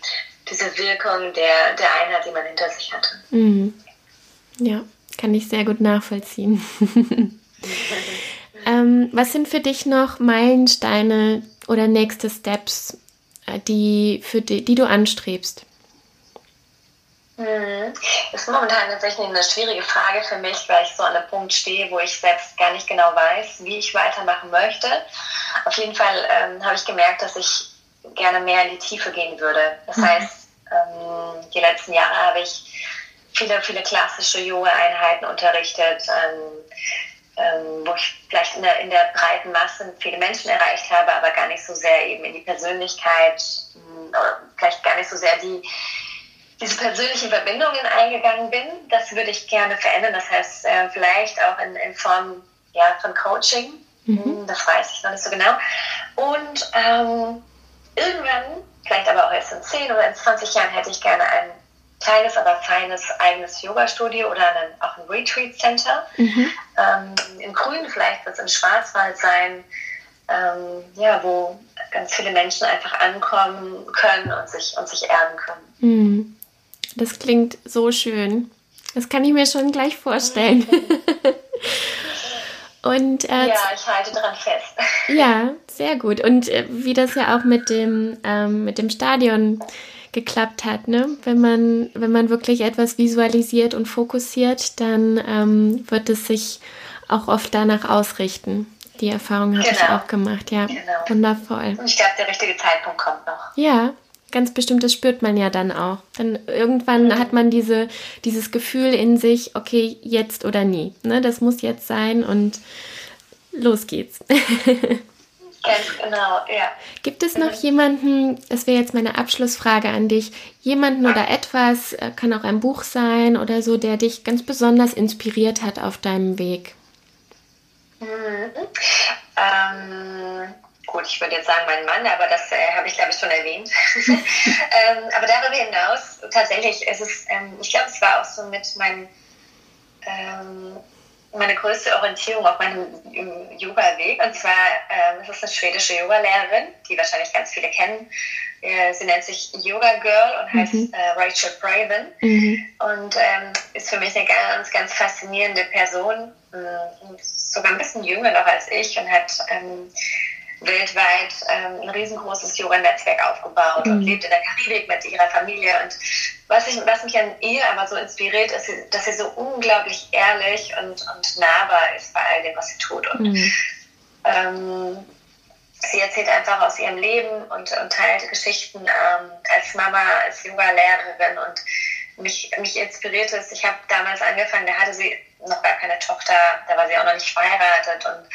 diese Wirkung der, der Einheit, die man hinter sich hatte. Mhm. Ja, kann ich sehr gut nachvollziehen. (laughs) Ähm, was sind für dich noch Meilensteine oder nächste Steps, äh, die, für die, die du anstrebst? Das ist momentan tatsächlich eine schwierige Frage für mich, weil ich so an einem Punkt stehe, wo ich selbst gar nicht genau weiß, wie ich weitermachen möchte. Auf jeden Fall ähm, habe ich gemerkt, dass ich gerne mehr in die Tiefe gehen würde. Das mhm. heißt, ähm, die letzten Jahre habe ich viele, viele klassische Yoga-Einheiten unterrichtet. Ähm, ähm, wo ich vielleicht in der, in der breiten Masse viele Menschen erreicht habe, aber gar nicht so sehr eben in die Persönlichkeit, hm, oder vielleicht gar nicht so sehr die, diese persönlichen Verbindungen eingegangen bin. Das würde ich gerne verändern. Das heißt, äh, vielleicht auch in, in Form ja, von Coaching. Mhm. Hm, das weiß ich noch nicht so genau. Und ähm, irgendwann, vielleicht aber auch erst in 10 oder in 20 Jahren, hätte ich gerne einen kleines, aber feines eigenes Yoga-Studio oder einen, auch ein Retreat-Center. Mhm. Ähm, in Grün vielleicht wird es im Schwarzwald sein, ähm, ja, wo ganz viele Menschen einfach ankommen können und sich, und sich erden können. Mhm. Das klingt so schön. Das kann ich mir schon gleich vorstellen. (laughs) Und, äh, ja, ich halte daran fest. Ja, sehr gut. Und äh, wie das ja auch mit dem, ähm, mit dem Stadion geklappt hat. Ne? Wenn, man, wenn man wirklich etwas visualisiert und fokussiert, dann ähm, wird es sich auch oft danach ausrichten. Die Erfahrung habe genau. ich auch gemacht, ja. Genau. Wundervoll. Und ich glaube, der richtige Zeitpunkt kommt noch. Ja, ganz bestimmt, das spürt man ja dann auch. Dann irgendwann mhm. hat man diese, dieses Gefühl in sich, okay, jetzt oder nie. Ne? Das muss jetzt sein und los geht's. (laughs) Ganz genau, ja. Gibt es noch jemanden, das wäre jetzt meine Abschlussfrage an dich, jemanden oder etwas, äh, kann auch ein Buch sein oder so, der dich ganz besonders inspiriert hat auf deinem Weg? Mhm. Ähm, gut, ich würde jetzt sagen mein Mann, aber das äh, habe ich glaube ich schon erwähnt. (laughs) ähm, aber darüber hinaus, tatsächlich, es ist, ähm, ich glaube, es war auch so mit meinem ähm, meine größte Orientierung auf meinem Yoga-Weg. Und zwar ähm, ist es eine schwedische Yoga-Lehrerin, die wahrscheinlich ganz viele kennen. Äh, sie nennt sich Yoga Girl und heißt mhm. äh, Rachel Braven. Mhm. Und ähm, ist für mich eine ganz, ganz faszinierende Person. Äh, sogar ein bisschen jünger noch als ich und hat ähm, weltweit ähm, ein riesengroßes Yoga-Netzwerk aufgebaut mhm. und lebt in der Karibik mit ihrer Familie. Und was, ich, was mich an ihr aber so inspiriert, ist, dass sie so unglaublich ehrlich und, und nahbar ist bei all dem, was sie tut. Und mhm. ähm, sie erzählt einfach aus ihrem Leben und, und teilt Geschichten ähm, als Mama, als Yoga-Lehrerin und mich, mich inspiriert es. Ich habe damals angefangen, da hatte sie noch gar keine Tochter, da war sie auch noch nicht verheiratet und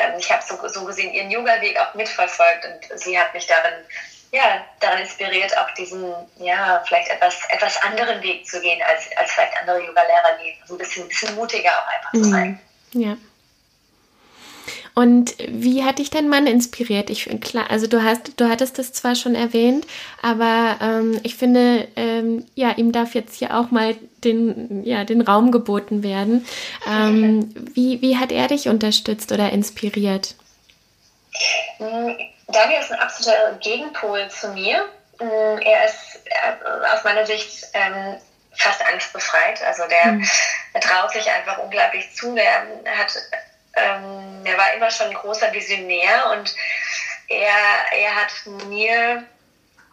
ähm, ich habe so, so gesehen ihren Yoga-Weg auch mitverfolgt und sie hat mich darin, ja, darin inspiriert, auch diesen, ja, vielleicht etwas, etwas anderen Weg zu gehen, als, als vielleicht andere Yoga-Lehrer gehen. So also ein bisschen, bisschen mutiger auch einfach zu sein. Ja. Und wie hat dich dein Mann inspiriert? Ich klar, also du hast, du hattest das zwar schon erwähnt, aber ähm, ich finde, ähm, ja, ihm darf jetzt hier auch mal den, ja, den Raum geboten werden. Ähm, wie, wie hat er dich unterstützt oder inspiriert? Mm, Daniel ist ein absoluter Gegenpol zu mir. Mm, er ist äh, aus meiner Sicht ähm, fast angstbefreit. Also der, mhm. der traut sich einfach unglaublich zu. Der hat ähm, er war immer schon ein großer Visionär und er, er hat mir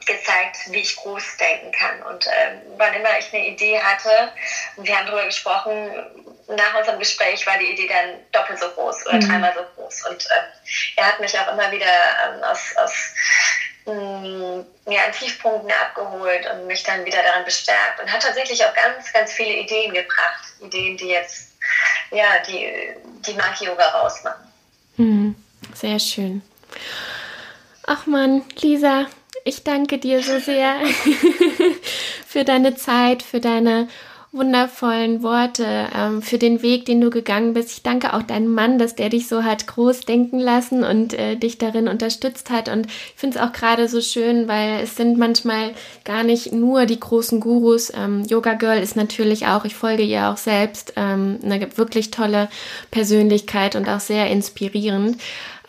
gezeigt, wie ich groß denken kann. Und ähm, wann immer ich eine Idee hatte, und wir haben darüber gesprochen, nach unserem Gespräch war die Idee dann doppelt so groß oder mhm. dreimal so groß. Und ähm, er hat mich auch immer wieder ähm, aus, aus mh, mm, ja, an Tiefpunkten abgeholt und mich dann wieder daran bestärkt und hat tatsächlich auch ganz, ganz viele Ideen gebracht. Ideen, die jetzt ja, die, die Mag-Yoga rausmachen. Mhm. Sehr schön. Ach man, Lisa, ich danke dir so sehr (laughs) für deine Zeit, für deine wundervollen Worte, ähm, für den Weg, den du gegangen bist. Ich danke auch deinem Mann, dass der dich so hat groß denken lassen und äh, dich darin unterstützt hat. Und ich finde es auch gerade so schön, weil es sind manchmal gar nicht nur die großen Gurus. Ähm, Yoga Girl ist natürlich auch, ich folge ihr auch selbst, ähm, eine wirklich tolle Persönlichkeit und auch sehr inspirierend.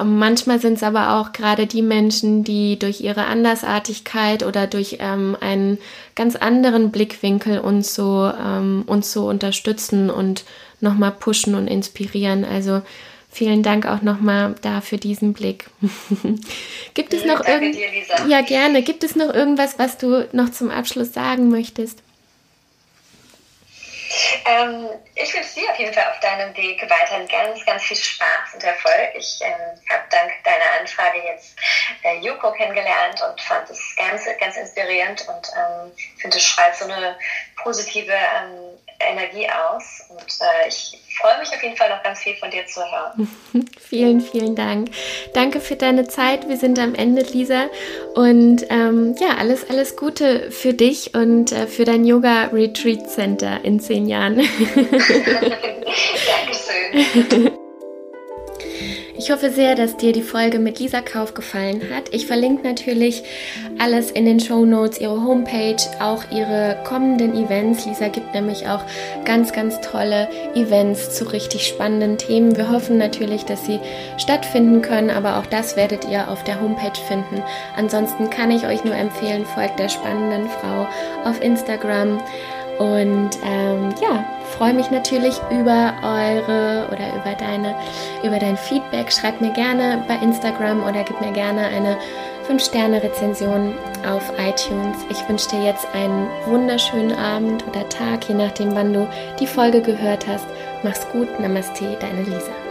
Manchmal sind es aber auch gerade die Menschen, die durch ihre Andersartigkeit oder durch ähm, einen ganz anderen Blickwinkel uns so, ähm, uns so unterstützen und nochmal pushen und inspirieren. Also vielen Dank auch nochmal da für diesen Blick. (laughs) Gibt es noch irgendwas? Ja, gerne. Gibt es noch irgendwas, was du noch zum Abschluss sagen möchtest? Ähm, ich wünsche dir auf jeden Fall auf deinem Weg weiterhin ganz, ganz viel Spaß und Erfolg. Ich ähm, habe dank deiner Anfrage jetzt äh, Yuko kennengelernt und fand es ganz, ganz inspirierend und ähm, finde, es strahlt so eine positive ähm, Energie aus. Und äh, ich freue mich auf jeden Fall noch ganz viel von dir zu hören. (laughs) vielen, vielen Dank. Danke für deine Zeit. Wir sind am Ende, Lisa. Und ähm, ja, alles, alles Gute für dich und äh, für dein Yoga Retreat Center in zehn Jahren. (laughs) (laughs) Dankeschön. Ich hoffe sehr, dass dir die Folge mit Lisa Kauf gefallen hat. Ich verlinke natürlich alles in den Show Notes, ihre Homepage, auch ihre kommenden Events. Lisa gibt nämlich auch ganz, ganz tolle Events zu richtig spannenden Themen. Wir hoffen natürlich, dass sie stattfinden können, aber auch das werdet ihr auf der Homepage finden. Ansonsten kann ich euch nur empfehlen, folgt der spannenden Frau auf Instagram. Und ähm, ja, freue mich natürlich über eure oder über deine, über dein Feedback. Schreibt mir gerne bei Instagram oder gib mir gerne eine 5-Sterne-Rezension auf iTunes. Ich wünsche dir jetzt einen wunderschönen Abend oder Tag, je nachdem, wann du die Folge gehört hast. Mach's gut, Namaste, deine Lisa.